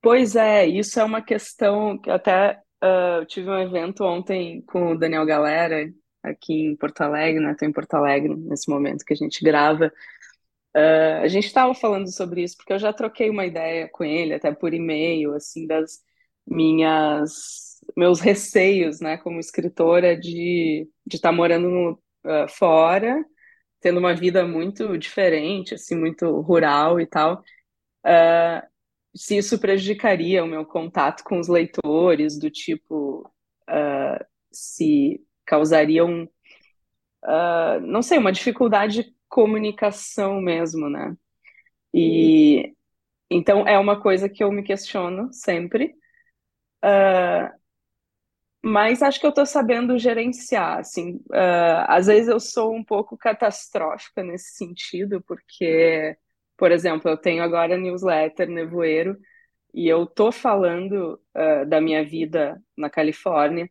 Pois é, isso é uma questão que até ah, eu tive um evento ontem com o Daniel Galera, aqui em Porto Alegre, né? Estou em Porto Alegre nesse momento que a gente grava. Ah, a gente estava falando sobre isso porque eu já troquei uma ideia com ele, até por e-mail, assim, das minhas meus receios, né, como escritora de de estar morando no, ah, fora, tendo uma vida muito diferente, assim, muito rural e tal se isso prejudicaria o meu contato com os leitores, do tipo, uh, se causaria um, uh, não sei, uma dificuldade de comunicação mesmo, né? E então é uma coisa que eu me questiono sempre, uh, mas acho que eu estou sabendo gerenciar, assim, uh, às vezes eu sou um pouco catastrófica nesse sentido, porque, por exemplo, eu tenho agora newsletter Nevoeiro, e eu tô falando uh, da minha vida na Califórnia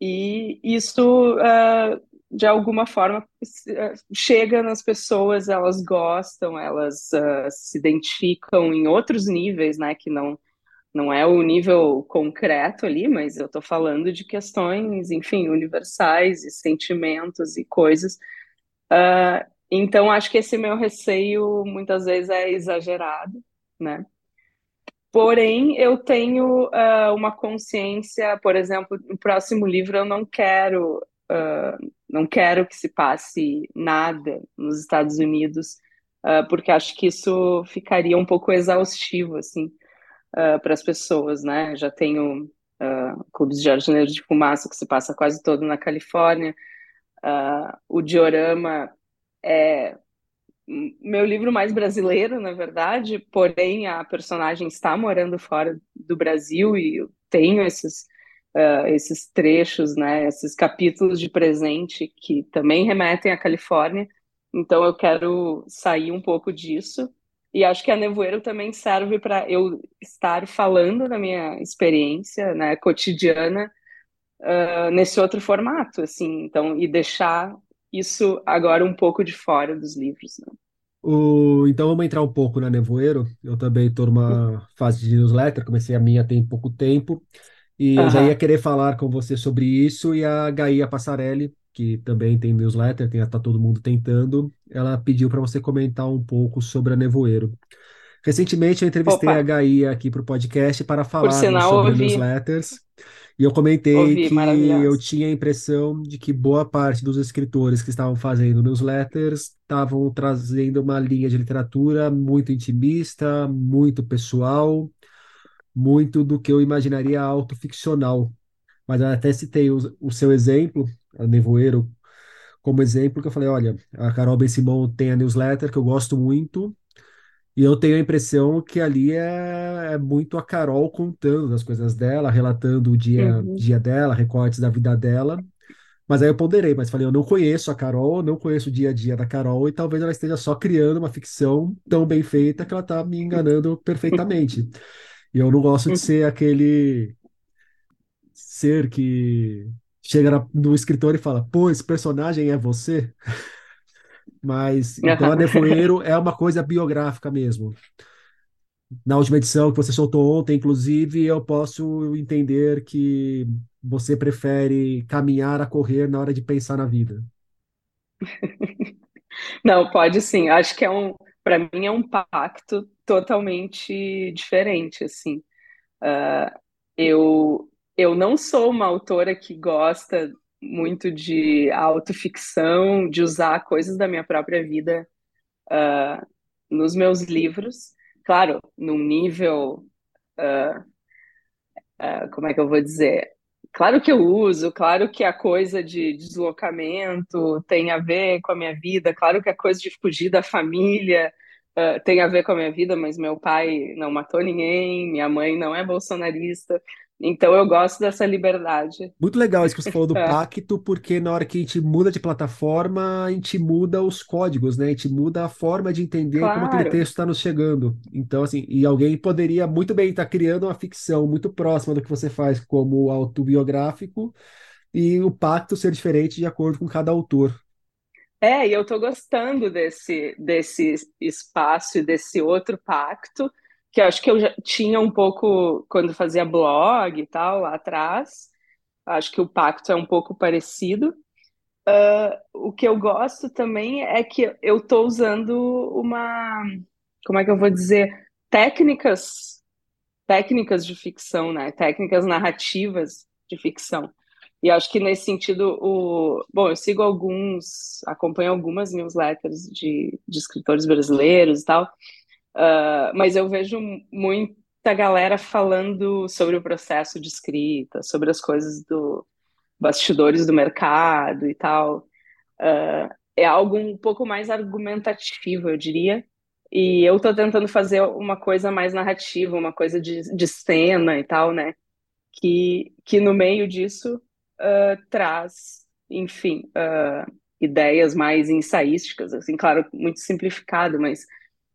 e isso uh, de alguma forma uh, chega nas pessoas, elas gostam, elas se identificam em outros níveis, né, que não não é o nível concreto ali, mas eu tô falando de questões, enfim, universais e sentimentos e coisas. então acho que esse meu receio muitas vezes é exagerado, né? Porém, eu tenho uh, uma consciência, por exemplo, no próximo livro eu não quero, uh, não quero que se passe nada nos Estados Unidos, uh, porque acho que isso ficaria um pouco exaustivo, assim, para as pessoas, né? Já tenho Clubes de Jardineiros de Fumaça que se passa quase todo na Califórnia, o diorama é meu livro mais brasileiro, na verdade, porém a personagem está morando fora do Brasil e eu tenho esses, uh, esses trechos, né, esses capítulos de presente que também remetem à Califórnia, então eu quero sair um pouco disso. E acho que a Nevoeiro também serve para eu estar falando da minha experiência né, cotidiana uh, nesse outro formato, assim, então, e deixar isso agora um pouco de fora dos livros, né? O, então vamos entrar um pouco na Nevoeiro. Eu também estou numa fase de newsletter, comecei a minha tem pouco tempo, e eu já ia querer falar com você sobre isso, e a Gaia Passarelli, que também tem newsletter, tem, tá todo mundo tentando, ela pediu para você comentar um pouco sobre a Nevoeiro. Recentemente eu entrevistei Opa, a Gaia aqui para o podcast para por sinal, sobre ouvi, newsletters, e eu comentei ouvi, que eu tinha a impressão de que boa parte dos escritores que estavam fazendo newsletters estavam trazendo uma linha de literatura muito intimista, muito pessoal, muito do que eu imaginaria autoficcional. Mas eu até citei o, o seu exemplo, a Nevoeiro, como exemplo, que eu falei, olha, a Carol Ben-Simon tem a newsletter que eu gosto muito, e eu tenho a impressão que ali é, é muito a Carol contando das coisas dela, relatando o dia, Uhum. dia dela, recortes da vida dela. Mas aí eu ponderei, mas falei, eu não conheço a Carol, não conheço o dia a dia da Carol, e talvez ela esteja só criando uma ficção tão bem feita que ela está me enganando perfeitamente. E eu não gosto de ser aquele ser que chega no escritor e fala, pô, esse personagem é você? Mas então a. Nevoeiro é uma coisa biográfica mesmo. Na última edição que você soltou ontem, inclusive, eu posso entender que você prefere caminhar a correr na hora de pensar na vida. Não, pode sim. Acho que é um, para mim é um pacto totalmente diferente, assim. Uh, eu eu não sou uma autora que gosta muito de autoficção, de usar coisas da minha própria vida uh, nos meus livros. Claro, num nível, uh, uh, como é que eu vou dizer? Claro que eu uso, claro que a coisa de deslocamento tem a ver com a minha vida, claro que a coisa de fugir da família tem a ver com a minha vida, mas meu pai não matou ninguém, minha mãe não é bolsonarista. Então eu gosto dessa liberdade. Muito legal isso que você falou do é. pacto, porque na hora que a gente muda de plataforma, a gente muda os códigos, né? A gente muda a forma de entender claro. como aquele texto está nos chegando. Então, assim, e alguém poderia muito bem estar criando uma ficção muito próxima do que você faz como autobiográfico, e o pacto ser diferente de acordo com cada autor. É, e eu estou gostando desse, desse espaço e desse outro pacto que acho que eu já tinha um pouco quando fazia blog e tal lá atrás. Acho que o pacto é um pouco parecido. Uh, o que eu gosto também é que eu estou usando uma, como é que eu vou dizer, técnicas, técnicas de ficção, né? Técnicas narrativas de ficção. E acho que nesse sentido, o... bom, eu sigo alguns, acompanho algumas newsletters de, de escritores brasileiros e tal, Uh, mas eu vejo muita galera falando sobre o processo de escrita, sobre as coisas do bastidores do mercado e tal. Uh, é algo um pouco mais argumentativo, eu diria. E eu estou tentando fazer uma coisa mais narrativa, uma coisa de, de cena e tal, né? Que, que no meio disso uh, traz, enfim, ideias mais ensaísticas, assim, claro, muito simplificado, mas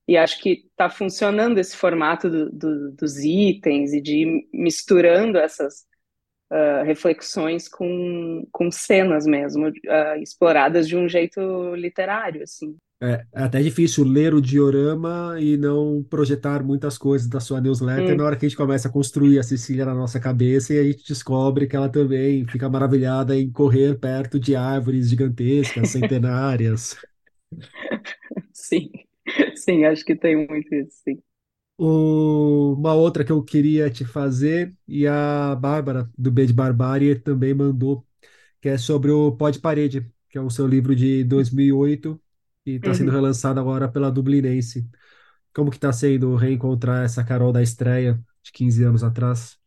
e acho que está funcionando esse formato do, do, dos itens e de ir misturando essas uh, reflexões com, com cenas mesmo, uh, exploradas de um jeito literário, assim. É, é até difícil ler o diorama e não projetar muitas coisas da sua newsletter hum. na hora que a gente começa a construir a Cecília na nossa cabeça e a gente descobre que ela também fica maravilhada em correr perto de árvores gigantescas, centenárias. Sim. Sim, acho que tem muito isso, sim. Uma outra que eu queria te fazer, e a Bárbara, do B de Barbárie, também mandou, que é sobre o Pó de Parede, que é o seu livro de 2008 e está sendo uhum. relançado agora pela Dublinense. Como que está sendo reencontrar essa Carol da estreia de 15 anos atrás?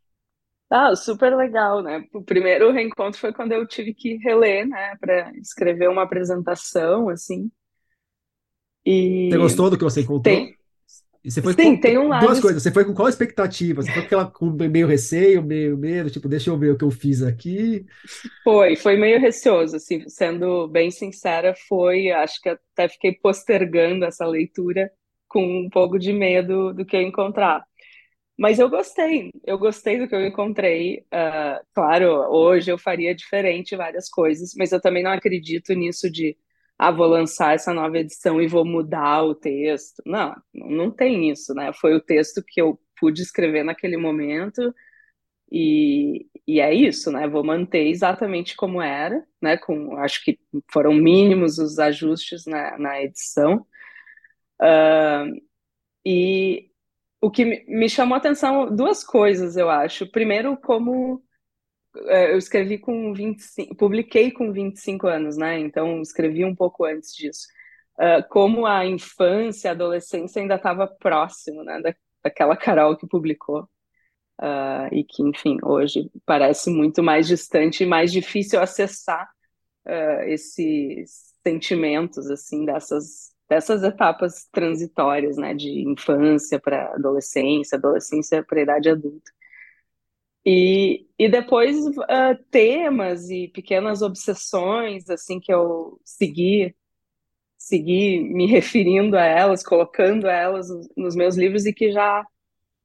Ah, super legal, né? O primeiro reencontro foi quando eu tive que reler, né, para escrever uma apresentação, assim. E Você gostou do que você encontrou? tem, E você foi sim, com tem um lado. duas coisas. Você foi com qual expectativa? Você foi com aquela com meio receio, meio medo, tipo, deixa eu ver o que eu fiz aqui. Foi, foi meio receoso, assim, sendo bem sincera, foi, acho que até fiquei postergando essa leitura com um pouco de medo do que eu encontrar. Mas eu gostei, eu gostei do que eu encontrei. Uh, claro, hoje eu faria diferente várias coisas, mas eu também não acredito nisso de ah, vou lançar essa nova edição e vou mudar o texto. Não, não tem isso, né? Foi o texto que eu pude escrever naquele momento e, e é isso, né? Vou manter exatamente como era, né? Com, acho que foram mínimos os ajustes na, na edição. Uh, e o que me chamou atenção, duas coisas, eu acho. Primeiro, como eu escrevi com 25, publiquei com 25 anos, né? Então escrevi um pouco antes disso. Uh, como a infância, a adolescência ainda estava próximo, né? Da, daquela Carol que publicou. Uh, e que, enfim, hoje parece muito mais distante e mais difícil acessar uh, esses sentimentos, assim, dessas, dessas etapas transitórias, né? De infância para adolescência, adolescência para idade adulta. E, e depois uh, temas e pequenas obsessões assim que eu segui segui me referindo a elas, colocando elas nos meus livros e que já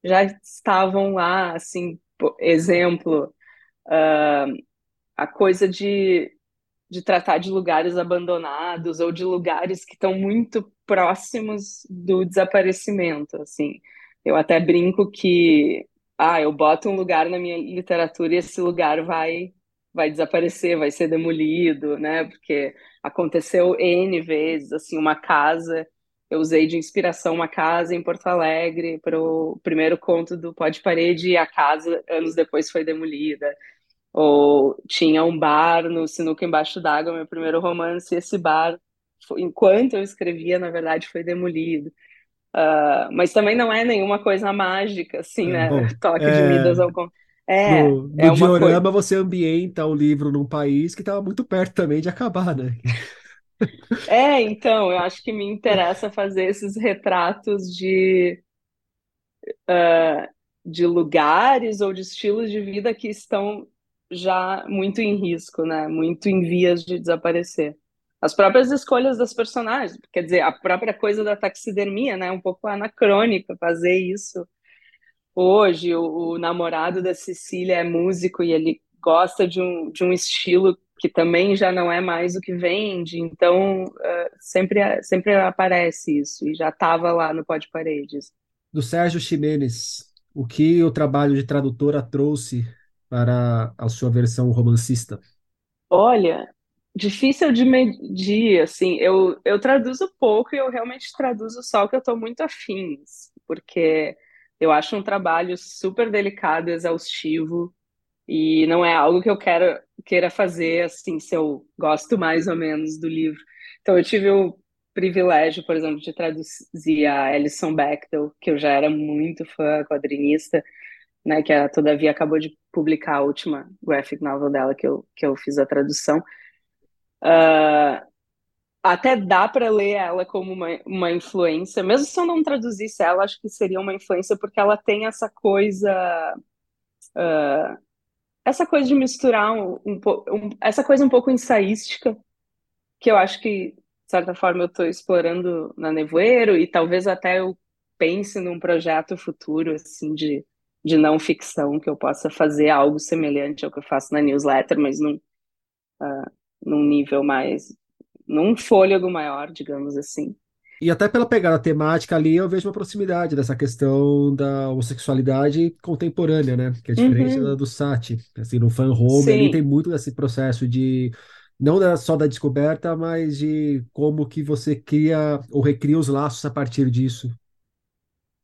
já estavam lá, assim, exemplo, uh, a coisa de, de tratar de lugares abandonados ou de lugares que estão muito próximos do desaparecimento, assim. Eu até brinco que ah, eu boto um lugar na minha literatura e esse lugar vai vai desaparecer, vai ser demolido, né? Porque aconteceu N vezes, assim, uma casa, eu usei de inspiração uma casa em Porto Alegre para o primeiro conto do Pó de Parede e a casa, anos depois, foi demolida. Ou tinha um bar no Sinuca Embaixo d'Água, meu primeiro romance, e esse bar, enquanto eu escrevia, na verdade, foi demolido. Uh, mas também não é nenhuma coisa mágica, assim, É, né? bom, Toque de é, Midas ao con- É, no, no é uma coisa. diorama você ambienta o livro num país que estava muito perto também de acabar, né? É, então, eu acho que me interessa fazer esses retratos de, de lugares ou de estilos de vida que estão já muito em risco, né? Muito em vias de desaparecer. As próprias escolhas das personagens, quer dizer, a própria coisa da taxidermia, né? Um pouco anacrônica fazer isso hoje. O, o namorado da Cecília é músico e ele gosta de um, de um estilo que também já não é mais o que vende, então uh, sempre, sempre aparece isso, e já estava lá no Pó de Paredes. Do Sérgio Ximenes, o que o trabalho de tradutora trouxe para a sua versão romancista? Olha, difícil de medir, assim, eu, eu traduzo pouco e eu realmente traduzo só o que eu estou muito afim, porque eu acho um trabalho super delicado, exaustivo, e não é algo que eu quero, queira fazer, assim, se eu gosto mais ou menos do livro. Então, eu tive o privilégio, por exemplo, de traduzir a Alison Bechdel, que eu já era muito fã, quadrinista, né, que a Todavia acabou de publicar a última graphic novel dela que eu, que eu fiz a tradução. Uh, até dá para ler ela como uma, uma influência, mesmo se eu não traduzisse ela, acho que seria uma influência porque ela tem essa coisa, uh, essa coisa de misturar um, um, um, essa coisa um pouco ensaística, que eu acho que, de certa forma, eu estou explorando na Nevoeiro e talvez até eu pense num projeto futuro, assim, de de não ficção, que eu possa fazer algo semelhante ao que eu faço na newsletter, mas num, uh, num nível mais. num fôlego maior, digamos assim. E até pela pegada temática ali, eu vejo uma proximidade dessa questão da homossexualidade contemporânea, né? Que é diferente uhum. da do Sati. Assim, no fan home Sim. ali tem muito desse processo de não só da descoberta, mas de como que você cria ou recria os laços a partir disso.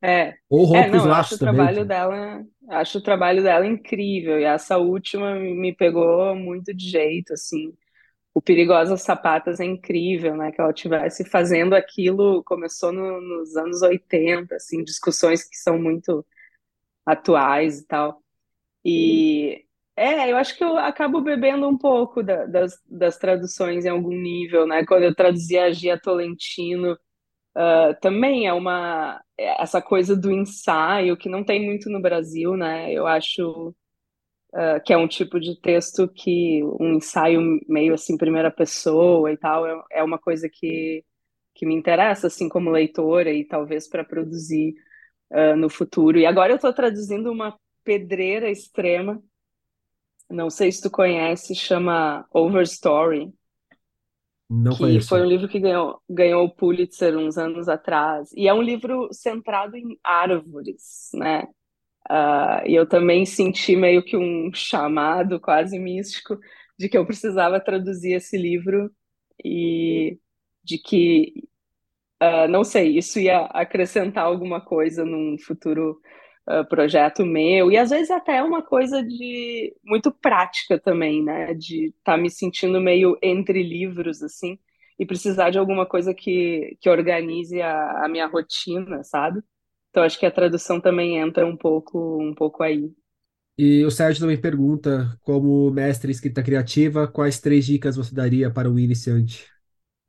É, Ou rompe é, não, os laços acho o também. trabalho dela, acho o trabalho dela incrível, e essa última me pegou muito de jeito, assim, o Perigosas Sapatas é incrível, né, que ela tivesse fazendo aquilo, começou no, nos anos 80, assim, discussões que são muito atuais e tal, e é, eu acho que eu acabo bebendo um pouco da, das, das traduções em algum nível, né, quando eu traduzia a Gia Tolentino, uh, também é uma essa coisa do ensaio que não tem muito no Brasil, né? Eu acho uh, que é um tipo de texto que um ensaio meio assim primeira pessoa e tal é, é uma coisa que que me interessa assim como leitora e talvez para produzir uh, no futuro. E agora eu estou traduzindo uma pedreira extrema. Não sei se tu conhece, chama Overstory Não que conheço. foi um livro que ganhou, ganhou o Pulitzer uns anos atrás. E é um livro centrado em árvores, né? Uh, e eu também senti meio que um chamado quase místico de que eu precisava traduzir esse livro e de que, uh, não sei, isso ia acrescentar alguma coisa num futuro uh, projeto meu. E às vezes até é uma coisa de muito prática também, né? De estar tá me sentindo meio entre livros, assim, e precisar de alguma coisa que, que organize a, a minha rotina, sabe? Então acho que a tradução também entra um pouco, um pouco aí. E o Sérgio também pergunta, como mestre em escrita criativa, quais três dicas você daria para um iniciante?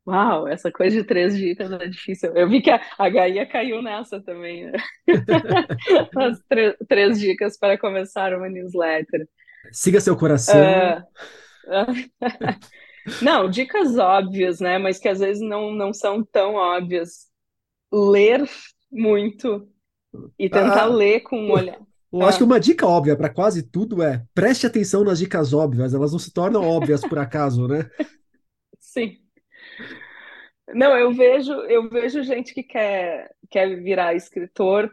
Uau, essa coisa de três dicas é difícil. Eu vi que a, a Gaia caiu nessa também, né? As três dicas para começar uma newsletter. Siga seu coração. Uh, não, dicas óbvias, né? Mas que às vezes não, não são tão óbvias. Ler muito e tentar Ah, ler com um olhar. Eu acho que uma dica óbvia para quase tudo é preste atenção nas dicas óbvias, elas não se tornam óbvias por acaso, né? Sim. Não, eu vejo, eu vejo gente que quer quer virar escritor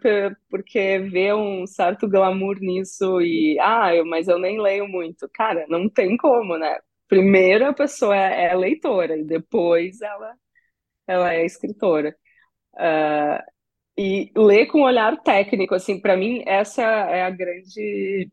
porque vê um certo glamour nisso e, ah, eu, mas eu nem leio muito. Cara, não tem como, né? Primeiro a pessoa é, é leitora e depois ela, ela é escritora. Uh, e ler com olhar técnico, assim, para mim essa é a grande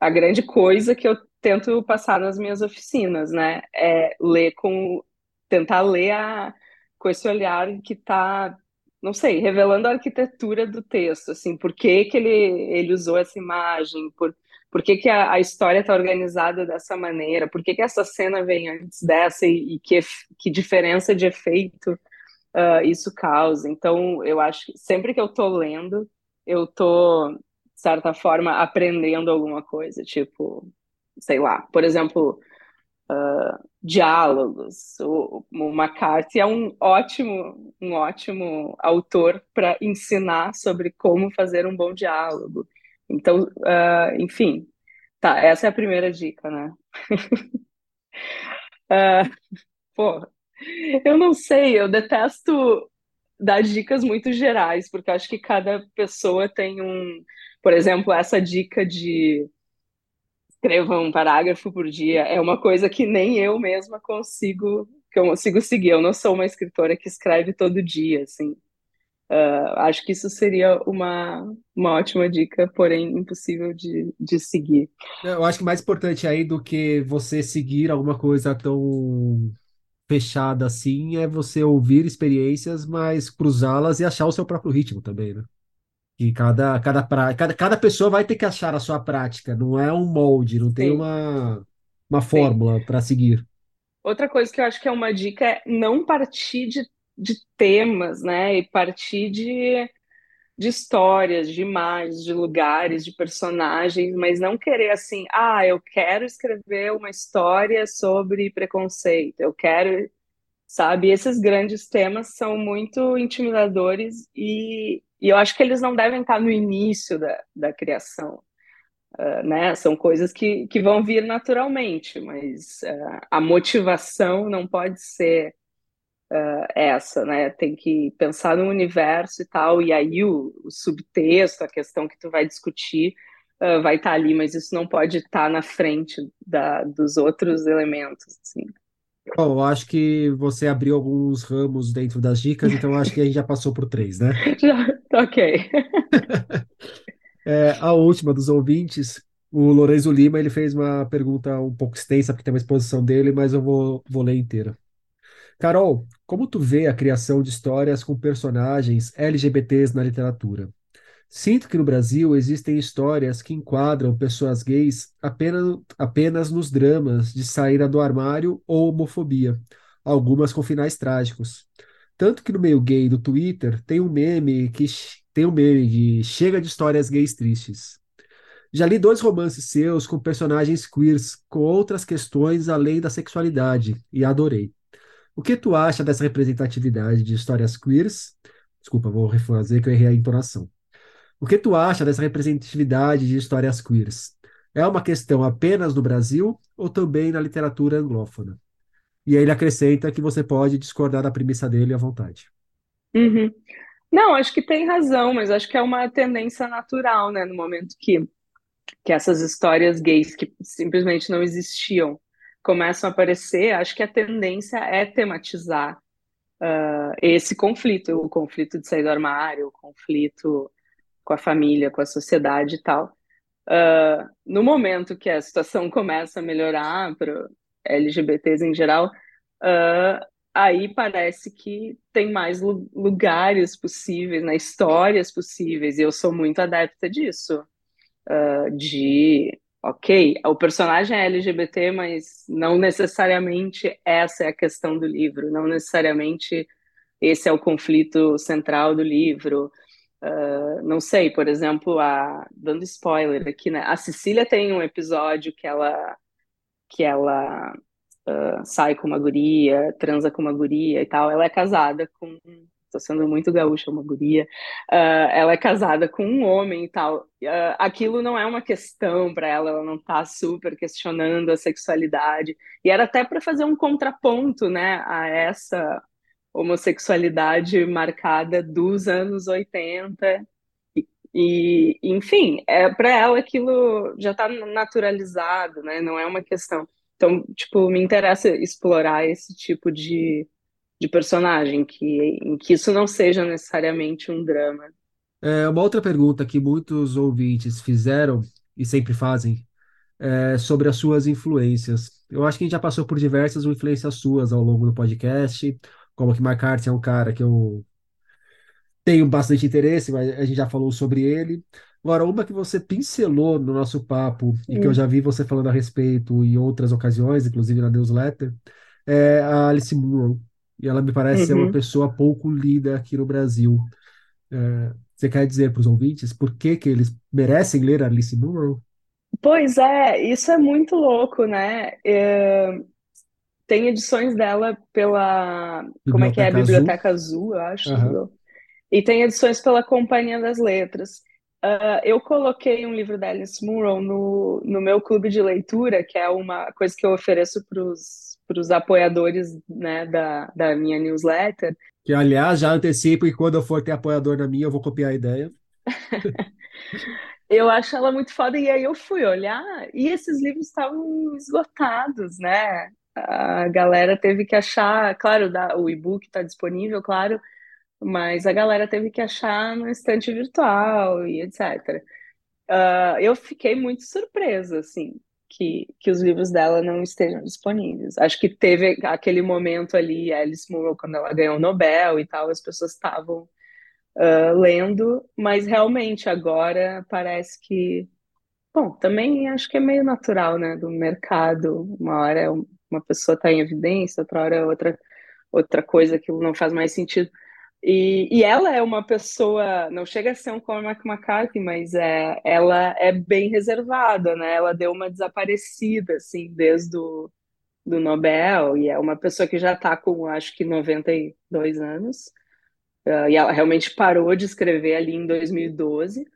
a grande coisa que eu tento passar nas minhas oficinas, né? É ler com tentar ler a, com esse olhar que está, não sei, revelando a arquitetura do texto, assim, por que, que ele, ele usou essa imagem, por, por que, que a, a história está organizada dessa maneira, por que, que essa cena vem antes dessa e, e que, que diferença de efeito uh, isso causa. Então, eu acho que sempre que eu estou lendo, eu estou, de certa forma, aprendendo alguma coisa, tipo, sei lá, por exemplo, uh, diálogos. O, o McCarthy é um ótimo, um ótimo autor para ensinar sobre como fazer um bom diálogo. Então, uh, enfim, tá, essa é a primeira dica, né? uh, pô, eu não sei, eu detesto dar dicas muito gerais, porque acho que cada pessoa tem um, por exemplo, essa dica de escreva um parágrafo por dia é uma coisa que nem eu mesma consigo que eu consigo seguir. Eu não sou uma escritora que escreve todo dia, assim. Uh, acho que isso seria uma, uma ótima dica, porém impossível de, de seguir. Eu acho que mais importante aí do que você seguir alguma coisa tão fechada assim é você ouvir experiências, mas cruzá-las e achar o seu próprio ritmo também, né? E cada, cada, pra, cada, cada pessoa vai ter que achar a sua prática, não é um molde, não tem uma, uma fórmula para seguir. Outra coisa que eu acho que é uma dica é não partir de, de temas, né? E partir de, de histórias, de imagens, de lugares, de personagens, mas não querer assim, ah, eu quero escrever uma história sobre preconceito, eu quero, sabe? Esses grandes temas são muito intimidadores e, e eu acho que eles não devem estar no início da, da criação. Uh, né? São coisas que, que vão vir naturalmente, mas uh, a motivação não pode ser uh, essa, né? Tem que pensar no universo e tal, e aí o, o subtexto, a questão que tu vai discutir, vai estar ali, mas isso não pode estar na frente da, dos outros elementos. Assim. Bom, eu acho que você abriu alguns ramos dentro das dicas, então eu acho que a gente já passou por três, né? Já, ok. É, a última dos ouvintes, o Lourenço Lima, ele fez uma pergunta um pouco extensa, porque tem uma exposição dele, mas eu vou, vou ler inteira. Carol, como tu vê a criação de histórias com personagens LGBTs na literatura? Sinto que no Brasil existem histórias que enquadram pessoas gays apenas, apenas nos dramas de saída do armário ou homofobia, algumas com finais trágicos. Tanto que no meio gay do Twitter tem um meme que tem um meme que chega de histórias gays tristes. Já li dois romances seus com personagens queers com outras questões além da sexualidade e adorei. O que tu acha dessa representatividade de histórias queers? Desculpa, vou refazer que eu errei a entonação. O que tu acha dessa representatividade de histórias queers? É uma questão apenas no Brasil ou também na literatura anglófona? E aí ele acrescenta que você pode discordar da premissa dele à vontade. Uhum. Não, acho que tem razão, mas acho que é uma tendência natural, né? No momento que, que essas histórias gays que simplesmente não existiam começam a aparecer, acho que a tendência é tematizar uh, esse conflito, o conflito de sair do armário, o conflito com a família, com a sociedade e tal. Uh, no momento que a situação começa a melhorar para LGBTs em geral, uh, aí parece que tem mais lugares possíveis, né, histórias possíveis, e eu sou muito adepta disso. Uh, de, ok, o personagem é LGBT, mas não necessariamente essa é a questão do livro, não necessariamente esse é o conflito central do livro. Uh, não sei, por exemplo, a, dando spoiler aqui, né? A Cecília tem um episódio que ela que ela uh, sai com uma guria, transa com uma guria e tal. Ela é casada com, estou sendo muito gaúcha, uma guria. Uh, ela é casada com um homem e tal. aquilo não é uma questão para ela. Ela não está super questionando a sexualidade. E era até para fazer um contraponto, né, a essa homossexualidade marcada dos anos 80. E, enfim, é, para ela aquilo já está naturalizado, né? Não é uma questão. Então, tipo, me interessa explorar esse tipo de, de personagem, que, em que isso não seja necessariamente um drama. É, uma outra pergunta que muitos ouvintes fizeram e sempre fazem é sobre as suas influências. Eu acho que a gente já passou por diversas influências suas ao longo do podcast, como que Arts é um cara que eu tenho bastante interesse, mas a gente já falou sobre ele. Agora, uma que você pincelou no nosso papo e que eu já vi você falando a respeito em outras ocasiões, inclusive na newsletter, é a Alice Munro. E ela me parece ser uma Uhum. pessoa pouco lida aqui no Brasil. É, você quer dizer para os ouvintes por que que eles merecem ler a Alice Munro? Pois é, isso é muito louco, né? É, tem edições dela pela, como é que é? Biblioteca Azul? Biblioteca Azul, eu acho. E tem edições pela Companhia das Letras. Ah, eu coloquei um livro da Alice Munro no, no meu clube de leitura, que é uma coisa que eu ofereço para os apoiadores, né, da, da minha newsletter. Que, aliás, já antecipo que quando eu for ter apoiador na minha, eu vou copiar a ideia. Eu acho ela muito foda, e aí eu fui olhar, e esses livros estavam esgotados, né? A galera teve que achar, claro, o e-book está disponível, claro, mas a galera teve que achar no estante virtual e etc. Ah, eu fiquei muito surpresa, assim, que, que os livros dela não estejam disponíveis. Acho que teve aquele momento ali, Alice Munro, quando ela ganhou o Nobel e tal, as pessoas estavam ah, lendo, mas realmente agora parece que. Bom, também acho que é meio natural, né, do mercado. Uma hora é um- uma pessoa está em evidência, outra hora é outra, outra coisa que não faz mais sentido. E, e ela é uma pessoa, não chega a ser um Cormac McCarthy, mas é, ela é bem reservada, né? Ela deu uma desaparecida, assim, desde o do Nobel, e é uma pessoa que já está com, acho que, 92 anos. Uh, e ela realmente parou de escrever ali em 2012.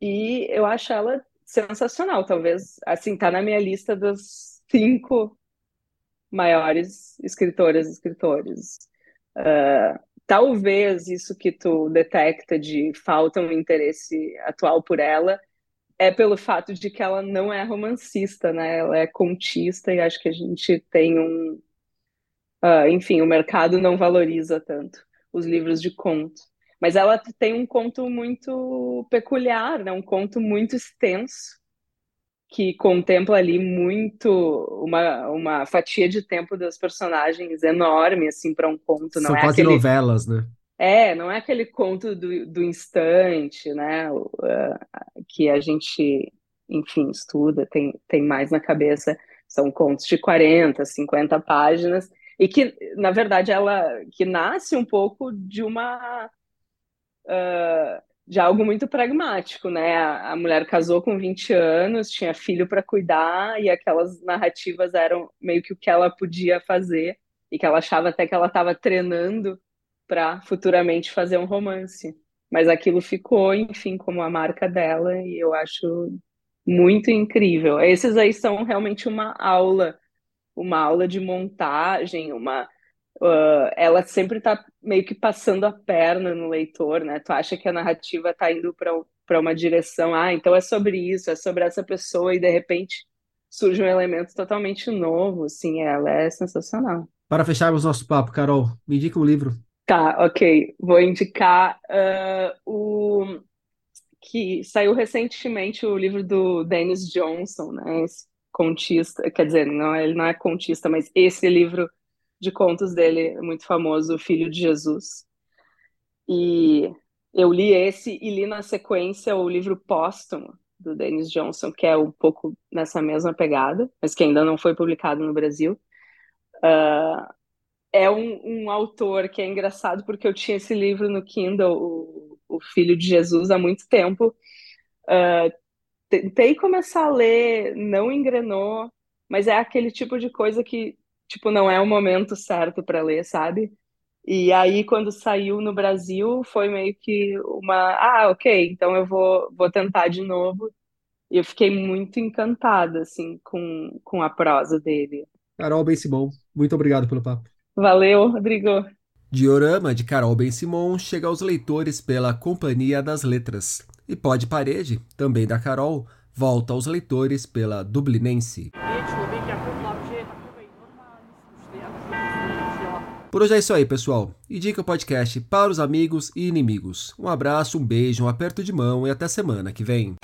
E eu acho ela sensacional. Talvez, assim, tá na minha lista dos cinco maiores escritoras e escritores. Uh, talvez isso que tu detecta de falta um interesse atual por ela é pelo fato de que ela não é romancista, né? Ela é contista e acho que a gente tem um, uh, enfim, o mercado não valoriza tanto os livros de conto. Mas ela tem um conto muito peculiar, né? Um conto muito extenso que contempla ali muito uma, uma fatia de tempo dos personagens enorme assim para um conto não São é quase aquele novelas, né? é não é aquele conto do, do instante né que a gente enfim estuda tem, tem mais na cabeça são contos de 40 50 páginas e que na verdade ela que nasce um pouco de uma uh, de algo muito pragmático, né? A, a, mulher casou com 20 anos, tinha filho para cuidar, e aquelas narrativas eram meio que o que ela podia fazer, e que ela achava até que ela estava treinando para futuramente fazer um romance. Mas aquilo ficou, enfim, como a marca dela, e eu acho muito incrível. Esses aí são realmente uma aula, uma aula de montagem, uma Uh, ela sempre está meio que passando a perna no leitor, né? Tu acha que a narrativa está indo para uma direção, ah, então é sobre isso, é sobre essa pessoa, e de repente surge um elemento totalmente novo, assim, ela é sensacional. Para fecharmos nosso papo, Carol, me indica um livro. Tá, ok. Vou indicar uh, o que saiu recentemente o livro do Dennis Johnson, né? Esse contista, quer dizer, não, ele não é contista, mas esse livro de contos dele, muito famoso, Filho de Jesus. E eu li esse e li na sequência o livro póstumo do Dennis Johnson, que é um pouco nessa mesma pegada, mas que ainda não foi publicado no Brasil. Uh, é um, um, autor que é engraçado porque eu tinha esse livro no Kindle, o, o Filho de Jesus, há muito tempo. Uh, tentei começar a ler, não engrenou, mas é aquele tipo de coisa que tipo, não é o momento certo para ler, sabe? E aí, quando saiu no Brasil, foi meio que uma. Ah, ok, então eu vou, vou tentar de novo. E eu fiquei muito encantada, assim, com, com a prosa dele. Carol Ben Simon, muito obrigado pelo papo. Valeu, Rodrigo. Diorama de Carol Ben-Simon chega aos leitores pela Companhia das Letras. E Pode Parede, também da Carol, volta aos leitores pela Dublinense. Por hoje é isso aí, pessoal. Indica o podcast para os amigos e inimigos. Um abraço, um beijo, um aperto de mão e até semana que vem.